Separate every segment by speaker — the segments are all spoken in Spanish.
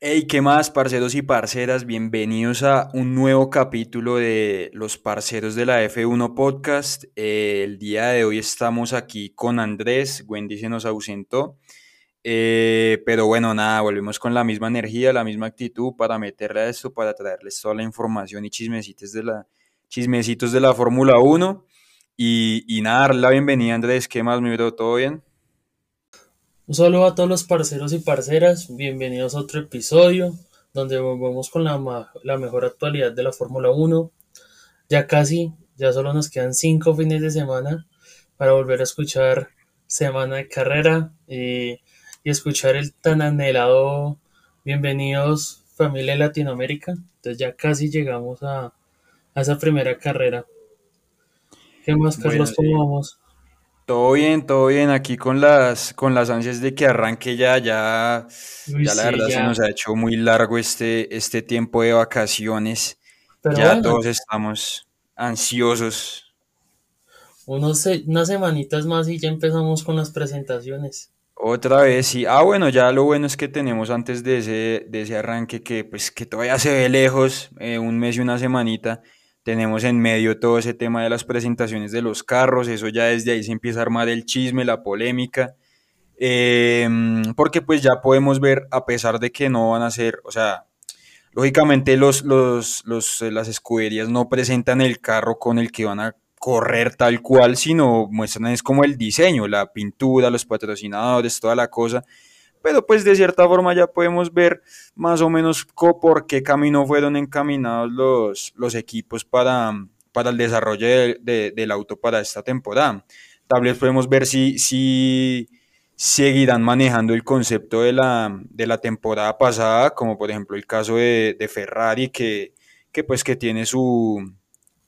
Speaker 1: Hey, ¿qué más, parceros y parceras? Bienvenidos a un nuevo capítulo de Los Parceros de la F1 Podcast. Eh, el día de hoy estamos aquí con Andrés, Wendy se nos ausentó, Eh, pero bueno, nada, volvemos con la misma energía, la misma actitud para meterle a esto, para traerles toda la información y chismecitos de la, chismecitos de la Fórmula Uno. Y, y nada, la bienvenida, Andrés, ¿qué más, mi bro? ¿Todo bien?
Speaker 2: Un saludo a todos los parceros y parceras, bienvenidos a otro episodio donde volvemos con la, la mejor actualidad de la Fórmula Uno. Ya casi, ya solo nos quedan cinco fines de semana para volver a escuchar semana de carrera y, y escuchar el tan anhelado Bienvenidos familia de Latinoamérica. Entonces ya casi llegamos a, a esa primera carrera. ¿Qué más,
Speaker 1: Bueno,
Speaker 2: Carlos?
Speaker 1: sí.
Speaker 2: ¿Cómo vamos?
Speaker 1: Todo bien, todo bien, aquí con las, con las ansias de que arranque ya, ya,
Speaker 2: Uy,
Speaker 1: ya la
Speaker 2: sí,
Speaker 1: verdad se
Speaker 2: ya.
Speaker 1: nos ha hecho muy largo este, este tiempo de vacaciones,
Speaker 2: Pero
Speaker 1: ya
Speaker 2: bueno,
Speaker 1: todos estamos ansiosos.
Speaker 2: unos, se- unas semanitas más y ya empezamos con las presentaciones.
Speaker 1: Otra vez, sí, ah bueno, ya lo bueno es que tenemos antes de ese, de ese arranque que pues que todavía se ve lejos, eh, un mes y una semanita, tenemos en medio todo ese tema de las presentaciones de los carros, eso ya desde ahí se empieza a armar el chisme, la polémica. Eh, porque pues ya podemos ver, a pesar de que no van a ser, o sea, lógicamente los, los, los, eh, las escuderías no presentan el carro con el que van a correr tal cual, sino muestran es como el diseño, la pintura, los patrocinadores, toda la cosa. Pero pues de cierta forma ya podemos ver más o menos por qué camino fueron encaminados los, los equipos para, para el desarrollo de- de- del auto para esta temporada. Tal vez podemos ver si, si seguirán manejando el concepto de la, de la temporada pasada, como por ejemplo el caso de, Ferrari, que, que pues que tiene su,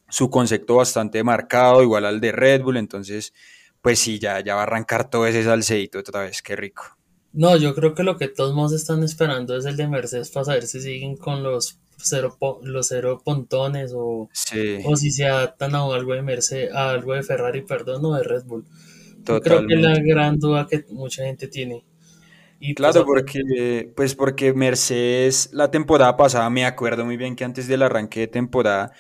Speaker 1: su concepto bastante marcado, igual al de Red Bull, entonces pues sí, ya, ya va a arrancar todo ese salseíto otra vez, qué rico.
Speaker 2: No, yo creo que lo que todos más están esperando es el de Mercedes para saber si siguen con los cero, los cero pontones o,
Speaker 1: Sí,
Speaker 2: o si se adaptan a algo de Mercedes, a algo de Ferrari, perdón, o de Red Bull. Yo creo que es la gran duda que mucha gente tiene. Y pues
Speaker 1: Claro, porque, pues porque Mercedes la temporada pasada, me acuerdo muy bien que antes del arranque de temporada,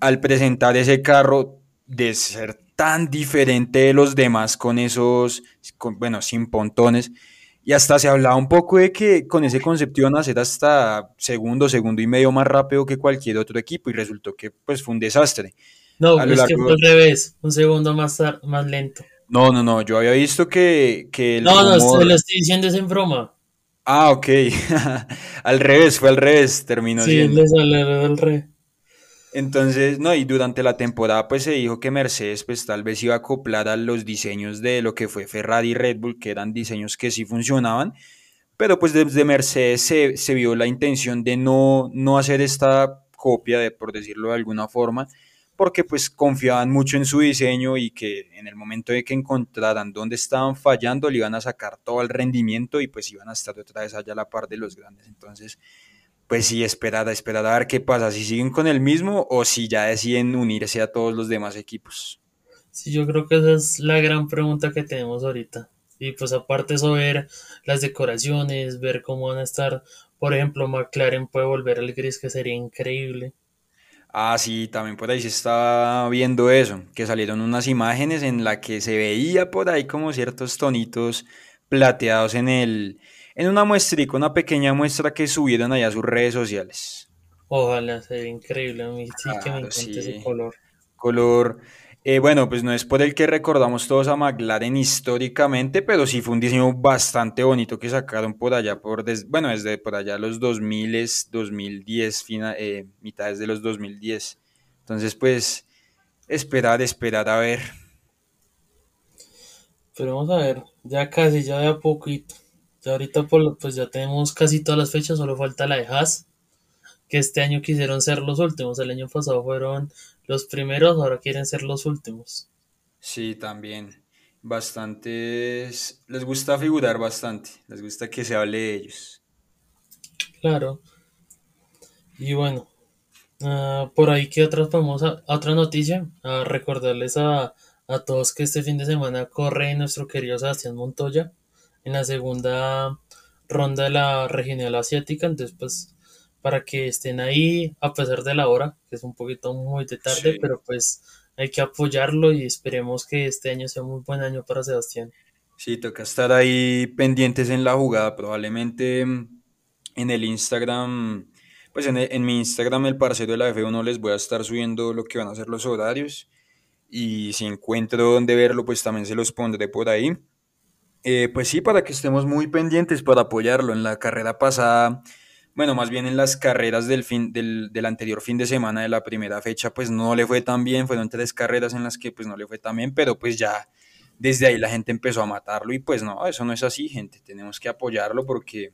Speaker 1: al presentar ese carro, de ser tan diferente de los demás con esos, con- bueno, sin pontones, y hasta se hablaba un poco de que con ese concepto iban a ser hasta segundo, segundo y medio más rápido que cualquier otro equipo, y resultó que pues fue un desastre.
Speaker 2: No, es que fue al revés, un segundo más, más lento.
Speaker 1: no, no, no, yo había visto que, que el
Speaker 2: No, no, se lo
Speaker 1: rumor,
Speaker 2: estoy diciendo es en broma.
Speaker 1: ah, ok, al revés, fue al revés, terminó
Speaker 2: Sí,
Speaker 1: siendo.
Speaker 2: salió al revés.
Speaker 1: Entonces, no, y durante la temporada pues se dijo que Mercedes pues tal vez iba a acoplar a los diseños de lo que fue Ferrari y Red Bull, que eran diseños que sí funcionaban, pero pues desde Mercedes se, vio la intención de no, no hacer esta copia, de, por decirlo de alguna forma, porque pues confiaban mucho en su diseño y que en el momento de que encontraran dónde estaban fallando le iban a sacar todo el rendimiento y pues iban a estar otra vez allá a la par de los grandes. Entonces, pues sí, esperar, a esperar a ver qué pasa, si siguen con el mismo o si ya deciden unirse a todos los demás equipos.
Speaker 2: Sí, yo creo que esa es la gran pregunta que tenemos ahorita. Y pues aparte eso ver las decoraciones, ver cómo van a estar, por ejemplo, McLaren puede volver al gris, que sería increíble.
Speaker 1: Ah, sí, también por ahí se estaba viendo eso, que salieron unas imágenes en la que se veía por ahí como ciertos tonitos plateados en el, en una muestrica, una pequeña muestra que subieron allá a sus redes sociales.
Speaker 2: Ojalá, sería increíble. A mí sí que me encanta ese color.
Speaker 1: Color, eh, bueno, pues no es por el que recordamos todos a McLaren históricamente, pero sí fue un diseño bastante bonito que sacaron por allá, por des- bueno, desde por allá los 2000, 2010, fina- eh, mitades de los 2010. Entonces, pues, esperar, esperar a ver.
Speaker 2: Pero vamos a ver, ya casi, ya de a poquito. Ya ahorita por pues ya tenemos casi todas las fechas, solo falta la de Haas, que este año quisieron ser los últimos. El año pasado fueron los primeros, ahora quieren ser los últimos.
Speaker 1: Sí, también. Bastantes, les gusta figurar bastante, les gusta que se hable de ellos.
Speaker 2: Claro. Y bueno, ah, por ahí que otras podemos, a- otra noticia, a recordarles a, a todos que este fin de semana corre nuestro querido Sebastián Montoya en la segunda ronda de la regional asiática, entonces pues para que estén ahí a pesar de la hora, que es un poquito muy de tarde,
Speaker 1: Sí.
Speaker 2: pero pues hay que apoyarlo y esperemos que este año sea un muy buen año para Sebastián.
Speaker 1: Sí, toca estar ahí pendientes en la jugada. Probablemente en el Instagram, pues en, el- en mi Instagram, el parcero de la F1, les voy a estar subiendo lo que van a ser los horarios. Y si encuentro dónde verlo, pues también se los pondré por ahí. Eh, pues sí, para que estemos muy pendientes para apoyarlo. En la carrera pasada, bueno, más bien en las carreras del fin, del, del anterior fin de semana de la primera fecha, pues no le fue tan bien. Fueron tres carreras en las que pues no le fue tan bien, pero pues ya desde ahí la gente empezó a matarlo y pues no, eso no es así, gente. Tenemos que apoyarlo porque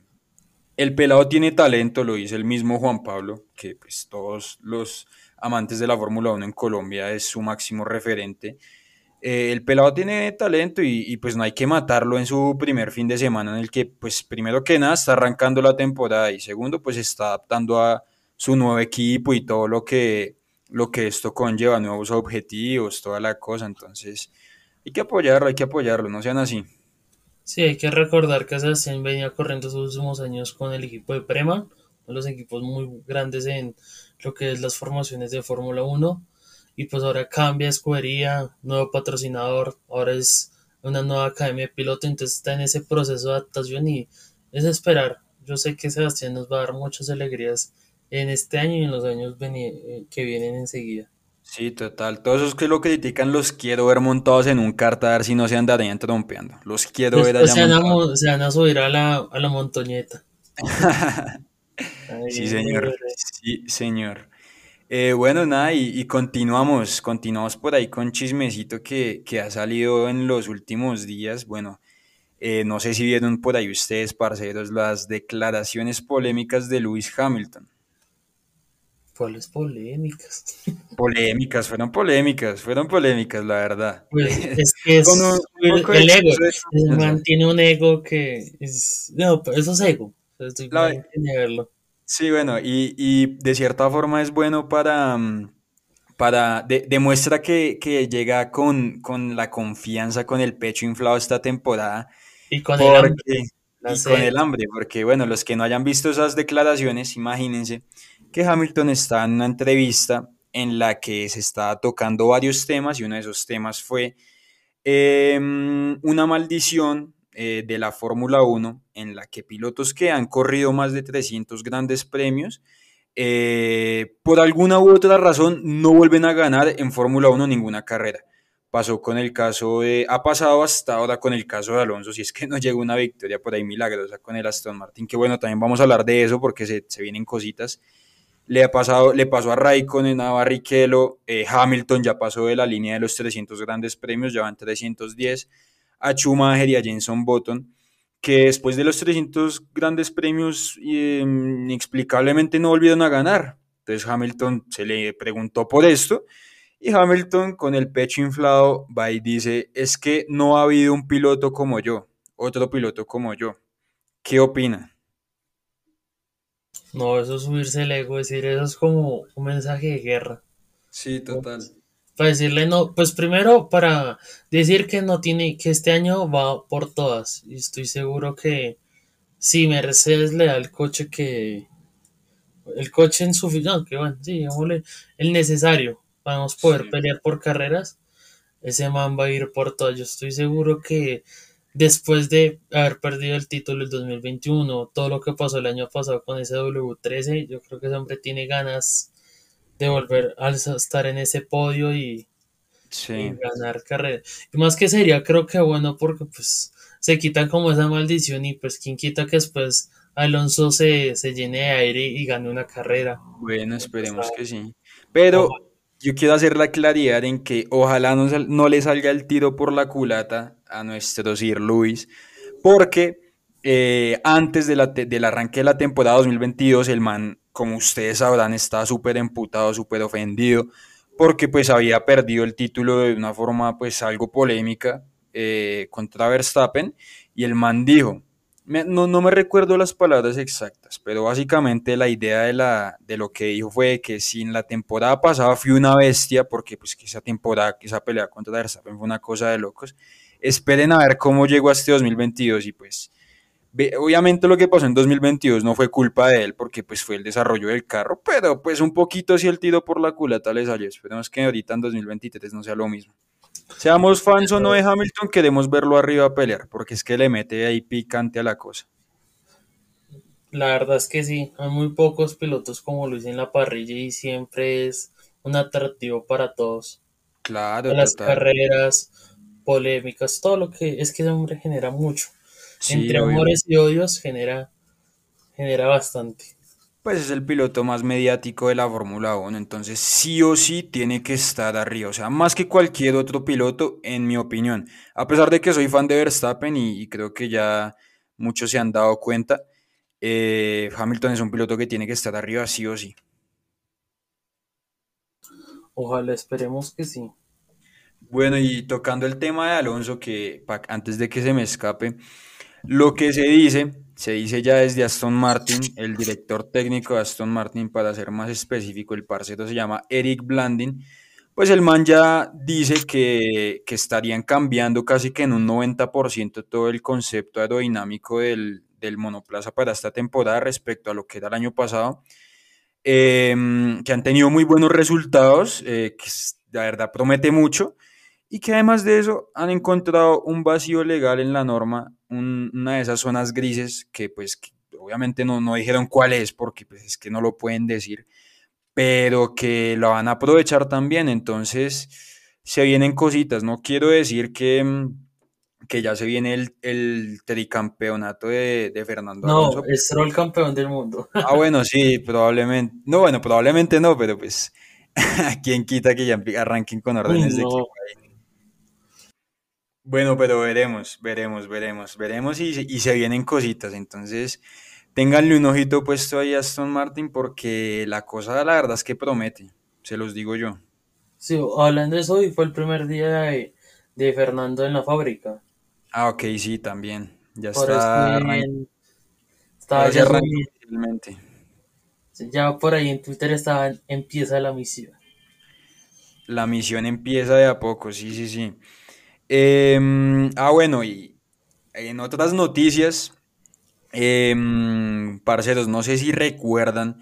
Speaker 1: el pelado tiene talento, lo dice el mismo Juan Pablo, que pues todos los amantes de la Fórmula Uno en Colombia es su máximo referente. Eh, el pelado tiene talento y, pues no hay que matarlo en su primer fin de semana en el que pues primero que nada está arrancando la temporada y segundo pues está adaptando a su nuevo equipo y todo lo que, lo que esto conlleva, nuevos objetivos, toda la cosa. Entonces hay que apoyarlo, hay que apoyarlo, no sean así.
Speaker 2: Sí, hay que recordar que Sebastián venía corriendo sus últimos años con el equipo de Prema, uno de los equipos muy grandes en lo que es las formaciones de Fórmula Uno y pues ahora cambia escudería, nuevo patrocinador, ahora es una nueva academia de piloto, entonces está en ese proceso de adaptación y es esperar. Yo sé que Sebastián nos va a dar muchas alegrías en este año y en los años veni- que vienen enseguida.
Speaker 1: Sí, total. Todos esos que lo critican los quiero ver montados en un ver si no se andarían trompeando. Los quiero ver
Speaker 2: Después
Speaker 1: allá
Speaker 2: se van a,
Speaker 1: montados.
Speaker 2: mo- se van a subir a la, a la montañeta. Ay,
Speaker 1: Sí, señor. Sí, señor. Eh, bueno, nada, y, y continuamos, continuamos por ahí con chismecito que, que ha salido en los últimos días. Bueno, eh, no sé si vieron por ahí ustedes, parceros, las declaraciones polémicas de Lewis Hamilton.
Speaker 2: ¿Cuáles polémicas?
Speaker 1: Polémicas, fueron polémicas, fueron polémicas, la verdad.
Speaker 2: Pues es que
Speaker 1: un
Speaker 2: es el, ego. El man tiene un ego que es. No, pero eso es ego. Estoy
Speaker 1: La-
Speaker 2: negarlo.
Speaker 1: Sí, bueno, y, y de cierta forma es bueno para, mm, para de- demuestra que, que llega con, con la confianza, con el pecho inflado esta temporada,
Speaker 2: Y con el hambre,
Speaker 1: y con el hambre, porque bueno, los que no hayan visto esas declaraciones, imagínense que Hamilton está en una entrevista en la que se está tocando varios temas y uno de esos temas fue eh, una maldición eh, de la Fórmula Uno en la que pilotos que han corrido más de 300 grandes premios eh, por alguna u otra razón no vuelven a ganar en Fórmula Uno ninguna carrera. Pasó con el caso de, ha pasado hasta ahora con el caso de Alonso, si es que no llegó una victoria por ahí milagrosa con el Aston Martin, que bueno, también vamos a hablar de eso porque se, se vienen cositas. Le, ha pasado, le pasó a Raikkonen, a Barrichello, eh, Hamilton ya pasó de la línea de los 300 grandes premios, ya van 310, a Schumacher y a Jenson Button, que después de los 300 grandes premios eh, inexplicablemente no volvieron a ganar. Entonces Hamilton se le preguntó por esto y Hamilton con el pecho inflado va y dice, es que no ha habido un piloto como yo, otro piloto como yo. ¿Qué opina?
Speaker 2: No, eso es subirse el ego. Decir eso es como un mensaje de guerra.
Speaker 1: Sí, total.
Speaker 2: Para decirle no, pues primero para decir que no tiene, que este año va por todas. Y estoy seguro que si Mercedes le da el coche que, el coche en su no, que bueno, sí, el necesario, vamos a poder
Speaker 1: Sí.
Speaker 2: pelear por carreras, ese man va a ir por todas. Yo estoy seguro que después de haber perdido el título el 2021, todo lo que pasó el año pasado con ese W13, yo creo que ese hombre tiene ganas de volver a estar en ese podio y, ganar carreras. Y más que sería, creo que bueno, porque pues se quitan como esa maldición y pues quién quita que después Alonso se, se llene de aire y gane una carrera.
Speaker 1: Bueno, esperemos
Speaker 2: ah,
Speaker 1: que sí. Pero
Speaker 2: ojalá.
Speaker 1: yo quiero hacer la claridad en que ojalá no, no le salga el tiro por la culata a nuestro Sir Luis, porque eh, antes de la del arranque de la temporada 2022, el man, como ustedes sabrán, estaba súper emputado, súper ofendido, porque pues había perdido el título de una forma pues algo polémica eh, contra Verstappen, y el man dijo, no, no me recuerdo las palabras exactas, pero básicamente la idea de, la, de lo que dijo fue que si en la temporada pasada fui una bestia, porque pues que esa temporada, esa pelea contra Verstappen fue una cosa de locos, esperen a ver cómo llegó a este 2022 y pues Obviamente lo que pasó en 2022 no fue culpa de él porque pues fue el desarrollo del carro, pero pues un poquito si el tiro por la culata le salió. Esperemos que ahorita en 2023 no sea lo mismo. Seamos fans o no de Hamilton, queremos verlo arriba a pelear porque es que le mete ahí picante a la cosa.
Speaker 2: La verdad es que sí, hay muy pocos pilotos como Luis en la parrilla y siempre es un atractivo para todos.
Speaker 1: Claro,
Speaker 2: las carreras, polémicas, todo lo que es que ese hombre genera mucho. Entre amores y odios genera, genera bastante.
Speaker 1: Pues es el piloto más mediático de la Fórmula 1, entonces sí o sí tiene que estar arriba, o sea, más que cualquier otro piloto, en mi opinión. A pesar de que soy fan de Verstappen y, creo que ya muchos se han dado cuenta, eh, Hamilton es un piloto que tiene que estar arriba sí o sí.
Speaker 2: Ojalá esperemos que sí.
Speaker 1: Bueno, y tocando el tema de Alonso, que antes de que se me escape, lo que se dice, se dice ya desde Aston Martin, el director técnico de Aston Martin, para ser más específico, el parcero se llama Eric Blanding, pues el man ya dice que, estarían cambiando casi que en un 90% todo el concepto aerodinámico del, monoplaza para esta temporada respecto a lo que era el año pasado, em, que han tenido muy buenos resultados, eh, que la verdad promete mucho, y que además de eso han encontrado un vacío legal en la norma, una de esas zonas grises que pues obviamente no, no dijeron cuál es porque pues es que no lo pueden decir, pero que lo van a aprovechar también, entonces se vienen cositas, no quiero decir que, mm, que ya se viene el, el tricampeonato de, de Fernando
Speaker 2: Alonso. No, es el campeón del mundo.
Speaker 1: ah, bueno, sí, probablemente, no, bueno, probablemente no, pero pues, ¿quién quita que ya arranquen con órdenes de equipo bueno, pero veremos, veremos, veremos, veremos y, y se vienen cositas. Entonces, ténganle un ojito puesto ahí a Aston Martin porque la cosa, la verdad es que promete, se los digo yo.
Speaker 2: Sí, hablando de eso, hoy fue el primer día de, Fernando en la fábrica.
Speaker 1: Ah, ok, sí, también. Ya está.
Speaker 2: Estaba ya Ya por ahí en Twitter estaba, empieza la misión.
Speaker 1: La misión empieza de a poco, sí, sí, sí. Em, ah, bueno, y en otras noticias, em, parceros, no sé si recuerdan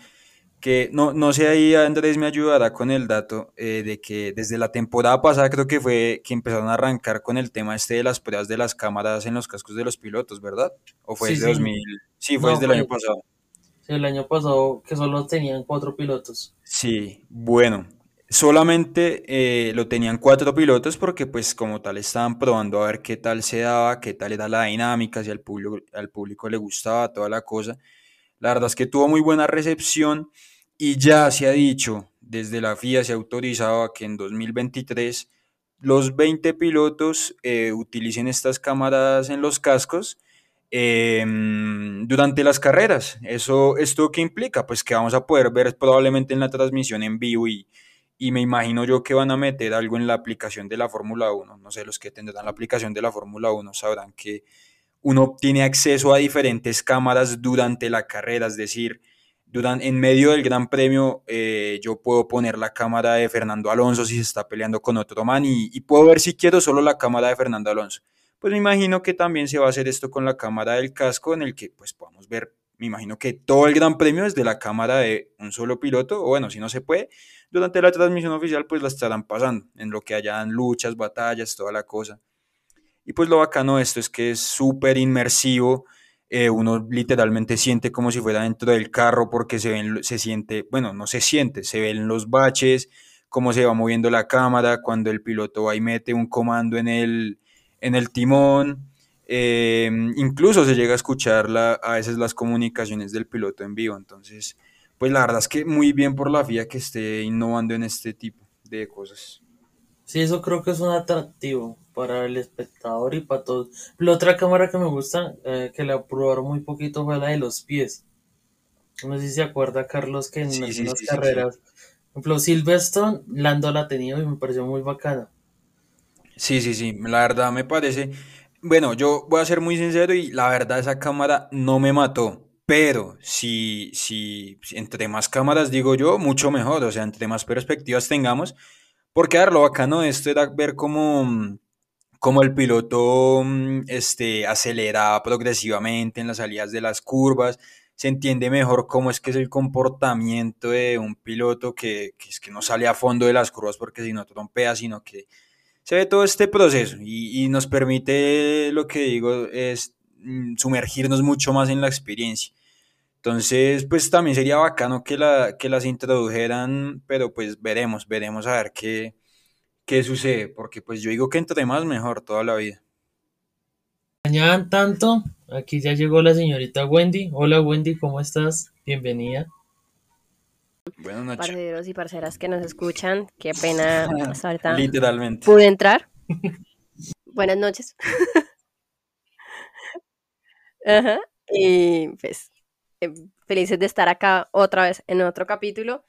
Speaker 1: que, no, no sé ahí Andrés me ayudará con el dato eh, de que desde la temporada pasada creo que fue que empezaron a arrancar con el tema este de las pruebas de las cámaras en los cascos de los pilotos, ¿verdad? ¿O fue desde 2000? Sí, fue desde el año pasado.
Speaker 2: Sí, el año pasado que solo tenían cuatro pilotos.
Speaker 1: Sí, bueno, Solamente eh, lo tenían cuatro pilotos porque pues como tal estaban probando a ver qué tal se daba, qué tal era la dinámica, si al público, al público le gustaba toda la cosa. La verdad es que tuvo muy buena recepción y ya se ha dicho, desde la FIA se ha autorizado que en 2023 los 20 pilotos eh, utilicen estas cámaras en los cascos em, durante las carreras. Eso, ¿Esto qué implica? Pues que vamos a poder ver probablemente en la transmisión en vivo y y me imagino yo que van a meter algo en la aplicación de la Fórmula 1. No sé, los que tendrán la aplicación de la Fórmula 1 sabrán que uno tiene acceso a diferentes cámaras durante la carrera, es decir, durante, en medio del Gran Premio eh, yo puedo poner la cámara de Fernando Alonso si se está peleando con otro man y, puedo ver si quiero solo la cámara de Fernando Alonso. Pues me imagino que también se va a hacer esto con la cámara del casco en el que pues podamos ver, me imagino que todo el Gran Premio es de la cámara de un solo piloto, o bueno, si no se puede, durante la transmisión oficial pues la estarán pasando, en lo que hayan luchas, batallas, toda la cosa. Y pues lo bacano de esto es que es súper inmersivo, eh, uno literalmente siente como si fuera dentro del carro porque se, ven, se siente, bueno, no se siente, se ven los baches, cómo se va moviendo la cámara, cuando el piloto va y mete un comando en el, en el timón, eh, incluso se llega a escuchar a veces las comunicaciones del piloto en vivo, entonces pues la verdad es que muy bien por la FIA que esté innovando en este tipo de cosas.
Speaker 2: Sí, eso creo que es un atractivo para el espectador y para todos. La otra cámara que me gusta, eh, que la probaron muy poquito, fue la de los pies. No sé si se acuerda, Carlos, que en sí, algunas carreras, por ejemplo, Silverstone, Lando la tenía y me pareció muy bacana.
Speaker 1: Sí, sí, sí, la verdad me parece. Bueno, yo voy a ser muy sincero y la verdad esa cámara no me mató. Pero si, si, entre más cámaras, digo yo, mucho mejor, o sea, entre más perspectivas tengamos, porque a ver, lo bacano de esto era ver cómo, como el piloto mm, este, acelera progresivamente en las salidas de las curvas, se entiende mejor cómo es que es el comportamiento de un piloto que, que es que no sale a fondo de las curvas porque si no trompea, sino que se ve todo este proceso y, y nos permite, lo que digo, es mm, sumergirnos mucho más en la experiencia. Entonces, pues también sería bacano que, la, que las introdujeran, pero pues veremos, veremos a ver qué, qué sucede, porque pues yo digo que entre más mejor toda la vida.
Speaker 2: Añadan tanto, aquí ya llegó la señorita Wendy. Hola Wendy, ¿cómo estás? Bienvenida.
Speaker 1: Buenas noches.
Speaker 3: Parceros y parceras que nos escuchan, qué pena hasta ahorita
Speaker 1: Literalmente.
Speaker 3: pude entrar. Buenas noches. Ajá. Y pues felices de estar acá otra vez en otro capítulo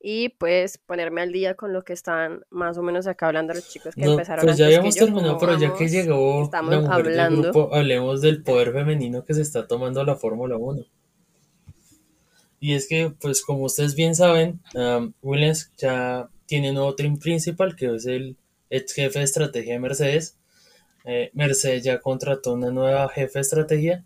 Speaker 3: y pues ponerme al día con lo que están más o menos acá hablando los chicos que
Speaker 2: No,
Speaker 3: empezaron
Speaker 2: pues ya
Speaker 3: que
Speaker 2: habíamos
Speaker 3: yo,
Speaker 2: terminado, pero ya que llegó
Speaker 3: estamos
Speaker 2: la mujer del
Speaker 3: hablando.
Speaker 2: grupo, hablemos del poder femenino que se está tomando la Fórmula 1. Y es que, pues como ustedes bien saben, um, Williams ya tiene un nuevo team principal, que es el ex jefe de estrategia de Mercedes. Eh, Mercedes ya contrató una nueva jefe de estrategia,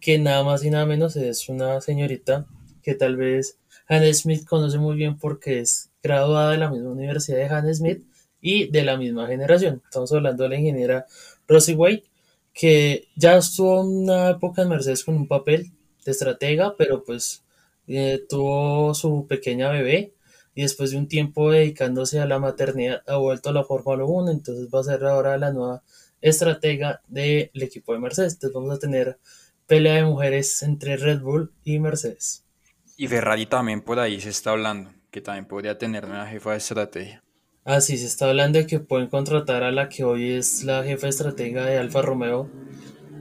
Speaker 2: que nada más y nada menos es una señorita que tal vez Hannah Smith conoce muy bien porque es graduada de la misma universidad de Hannah Smith y de la misma generación. Estamos hablando de la ingeniera Rosie Wade, que ya estuvo una época en Mercedes con un papel de estratega, pero pues eh, tuvo su pequeña bebé y después de un tiempo dedicándose a la maternidad ha vuelto a la Fórmula 1, entonces va a ser ahora la nueva estratega del equipo de Mercedes. Entonces vamos a tener pelea de mujeres entre Red Bull y Mercedes.
Speaker 1: Y Ferrari también por ahí se está hablando, que también podría tener una jefa de estrategia.
Speaker 2: Ah, sí, se está hablando de que pueden contratar a la que hoy es la jefa estratega de Alfa Romeo.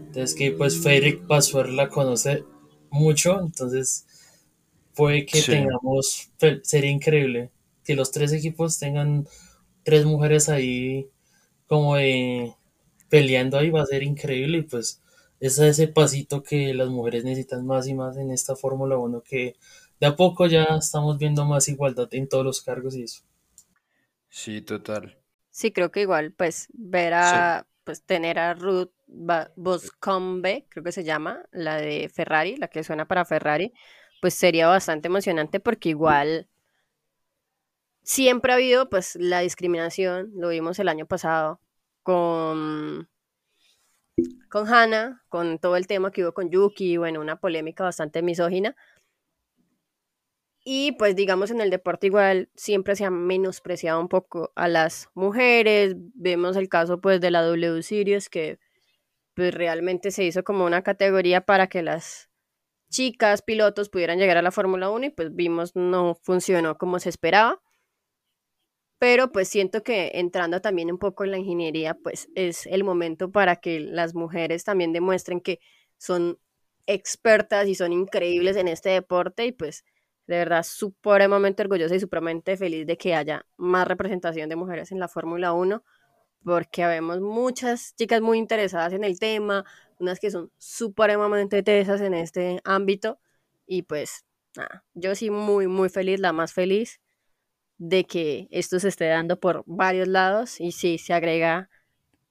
Speaker 2: Entonces que pues Frederick Vasseur la conoce mucho, entonces puede que
Speaker 1: Sí.
Speaker 2: tengamos, fe- sería increíble que los tres equipos tengan tres mujeres ahí como de peleando ahí, va a ser increíble y pues es ese pasito que las mujeres necesitan más y más en esta Fórmula 1 que de a poco ya estamos viendo más igualdad en todos los cargos y eso.
Speaker 1: Sí, total.
Speaker 3: Sí, creo que igual, pues, ver a, pues, tener a Ruth Boscombe, creo que se llama, la de Ferrari, la que suena para Ferrari, pues sería bastante emocionante porque igual siempre ha habido, pues, la discriminación, lo vimos el año pasado con, con Hannah, con todo el tema que hubo con Yuki, bueno, una polémica bastante misógina. Y pues digamos en el deporte igual siempre se ha menospreciado un poco a las mujeres. Vemos el caso pues de la W Series que pues realmente se hizo como una categoría para que las chicas pilotos pudieran llegar a la Fórmula 1 y pues vimos no funcionó como se esperaba. Pero pues siento que entrando también un poco en la ingeniería pues es el momento para que las mujeres también demuestren que son expertas y son increíbles en este deporte y pues de verdad supremamente orgullosa y supremamente feliz de que haya más representación de mujeres en la Fórmula 1, porque vemos muchas chicas muy interesadas en el tema, unas que son supremamente tesas en este ámbito, y pues yo sí muy, muy feliz, la más feliz de que esto se esté dando por varios lados, y sí, se agrega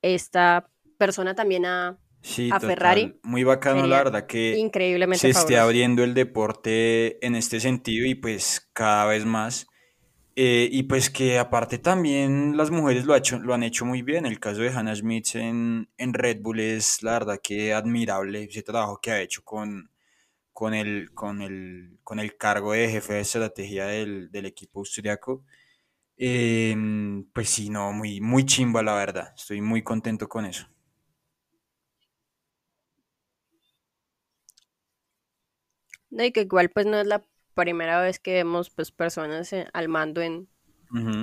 Speaker 3: esta persona también a,
Speaker 1: Sí,
Speaker 3: a
Speaker 1: total.
Speaker 3: Ferrari,
Speaker 1: Muy bacano, la verdad, que
Speaker 3: increíblemente
Speaker 1: se esté
Speaker 3: fabuloso.
Speaker 1: abriendo el deporte en este sentido y pues cada vez más. Eh, y pues que aparte también las mujeres lo, ha hecho, lo han hecho muy bien. El caso de Hannah Smith en, en Red Bull es la verdad que admirable ese trabajo que ha hecho con, con el, con el, con el cargo de jefe de estrategia del, del equipo austriaco. Em, pues sí, no, muy, muy chimba la verdad. Estoy muy contento con eso.
Speaker 3: No, y que igual pues no es la primera vez que vemos pues personas eh, al mando en,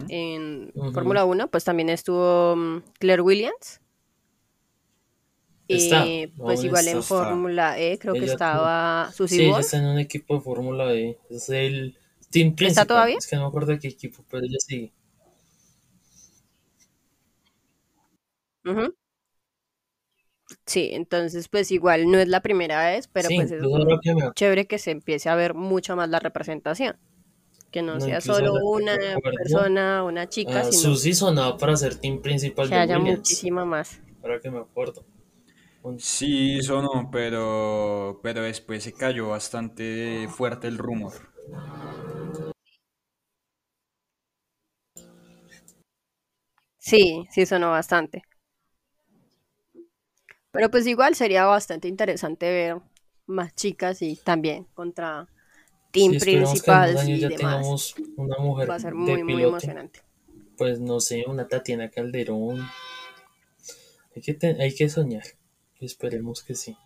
Speaker 3: en. Fórmula 1, pues también estuvo mm, Claire Williams.
Speaker 2: Está,
Speaker 3: Y pues igual
Speaker 2: está.
Speaker 3: en
Speaker 1: está.
Speaker 3: Fórmula E creo que estaba Susie
Speaker 2: Sí, ella está en un equipo de Fórmula E. Es el team
Speaker 3: ¿Está
Speaker 2: principal.
Speaker 3: todavía?
Speaker 2: Es que no me acuerdo de qué equipo, pero ella sigue.
Speaker 3: Ujú. Sí, entonces pues igual no es la primera vez, pero
Speaker 2: Sí,
Speaker 3: pues es
Speaker 2: que me
Speaker 3: chévere que se empiece a ver mucho más la representación. Que no
Speaker 2: No,
Speaker 3: sea solo una persona, una chica, sino
Speaker 2: Susi sonaba para ser team principal
Speaker 3: que
Speaker 2: de
Speaker 3: haya
Speaker 2: Williams.
Speaker 3: muchísima más.
Speaker 2: ahora que me acuerdo.
Speaker 1: Sí, sonó, pero, pero después se cayó bastante fuerte el rumor.
Speaker 3: Sí, sí sonó bastante. Pero pues igual sería bastante interesante ver más chicas y también contra Team Principal y
Speaker 2: ya
Speaker 3: demás.
Speaker 2: una mujer
Speaker 3: Va a ser muy, muy emocionante.
Speaker 2: Pues no sé, una Tatiana Calderón. Hay que, hay que soñar. Esperemos que sí.